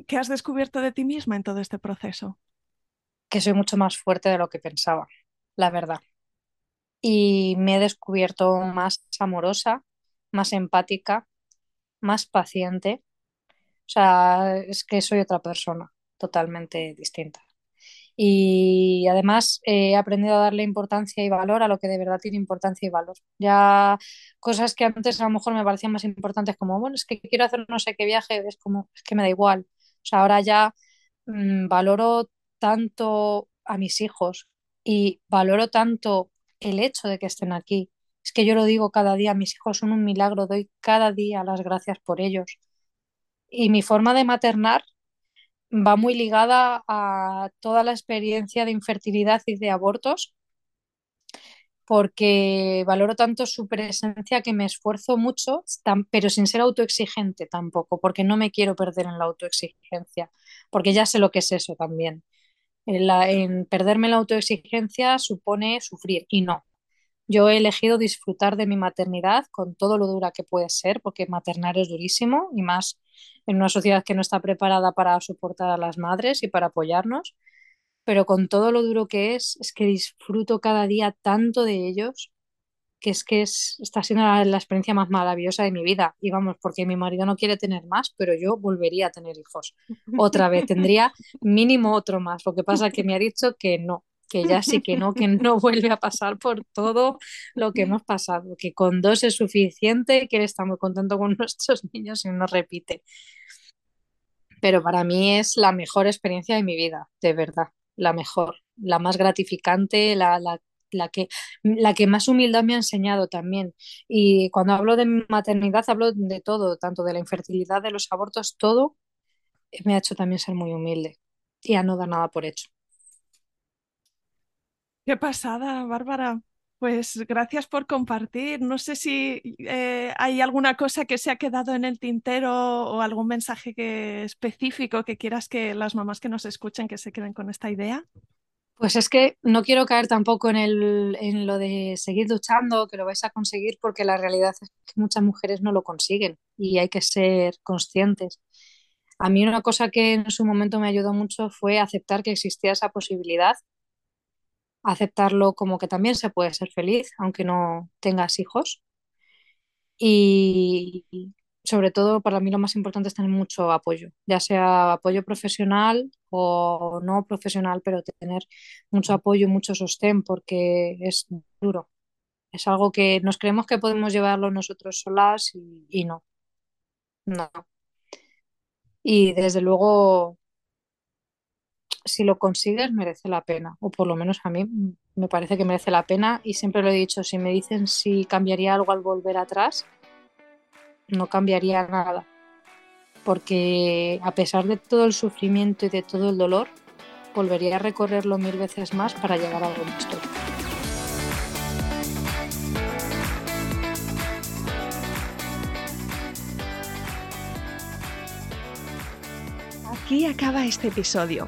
¿Qué has descubierto de ti misma en todo este proceso? Que soy mucho más fuerte de lo que pensaba, la verdad. Y me he descubierto más amorosa, más empática, más paciente. O sea, es que soy otra persona totalmente distinta. Y además he aprendido a darle importancia y valor a lo que de verdad tiene importancia y valor. Ya cosas que antes a lo mejor me parecían más importantes, como, bueno, es que quiero hacer no sé qué viaje, es como, es que me da igual. O sea, ahora ya mm, valoro tanto a mis hijos y valoro tanto el hecho de que estén aquí. Es que yo lo digo cada día, mis hijos son un milagro, doy cada día las gracias por ellos. Y mi forma de maternar va muy ligada a toda la experiencia de infertilidad y de abortos, porque valoro tanto su presencia que me esfuerzo mucho, pero sin ser autoexigente tampoco, porque no me quiero perder en la autoexigencia, porque ya sé lo que es eso también. En, en perderme la autoexigencia supone sufrir y no. Yo he elegido disfrutar de mi maternidad con todo lo dura que puede ser, porque maternar es durísimo y más en una sociedad que no está preparada para soportar a las madres y para apoyarnos, pero con todo lo duro que es, es que disfruto cada día tanto de ellos que es que es, está siendo la, la, experiencia más maravillosa de mi vida. Y vamos, porque mi marido no quiere tener más, pero yo volvería a tener hijos. Otra vez, tendría mínimo otro más. Lo que pasa es que me ha dicho que no, que ya sí que no, que no vuelve a pasar por todo lo que hemos pasado, que con dos es suficiente, que él está contento con nuestros niños y no repite. Pero para mí es la mejor experiencia de mi vida, de verdad, la mejor, la más gratificante, la, la, la que, la que más humildad me ha enseñado también. Y cuando hablo de maternidad, hablo de todo, tanto de la infertilidad, de los abortos, todo me ha hecho también ser muy humilde y no dar nada por hecho. Qué pasada, Bárbara. Pues gracias por compartir. No sé si eh, hay alguna cosa que se ha quedado en el tintero o algún mensaje que, específico que quieras que las mamás que nos escuchen que se queden con esta idea. Pues es que no quiero caer tampoco en, el, en lo de seguir luchando, que lo vais a conseguir, porque la realidad es que muchas mujeres no lo consiguen y hay que ser conscientes. A mí una cosa que en su momento me ayudó mucho fue aceptar que existía esa posibilidad aceptarlo como que también se puede ser feliz, aunque no tengas hijos. Y sobre todo, para mí lo más importante es tener mucho apoyo, ya sea apoyo profesional o no profesional, pero tener mucho apoyo mucho sostén, porque es duro. Es algo que nos creemos que podemos llevarlo nosotros solas y, y no. No. Y desde luego si lo consigues merece la pena, o por lo menos a mí me parece que merece la pena y siempre lo he dicho, si me dicen si cambiaría algo al volver atrás, no cambiaría nada, porque a pesar de todo el sufrimiento y de todo el dolor, volvería a recorrerlo mil veces más para llegar a algo mejor. Aquí acaba este episodio.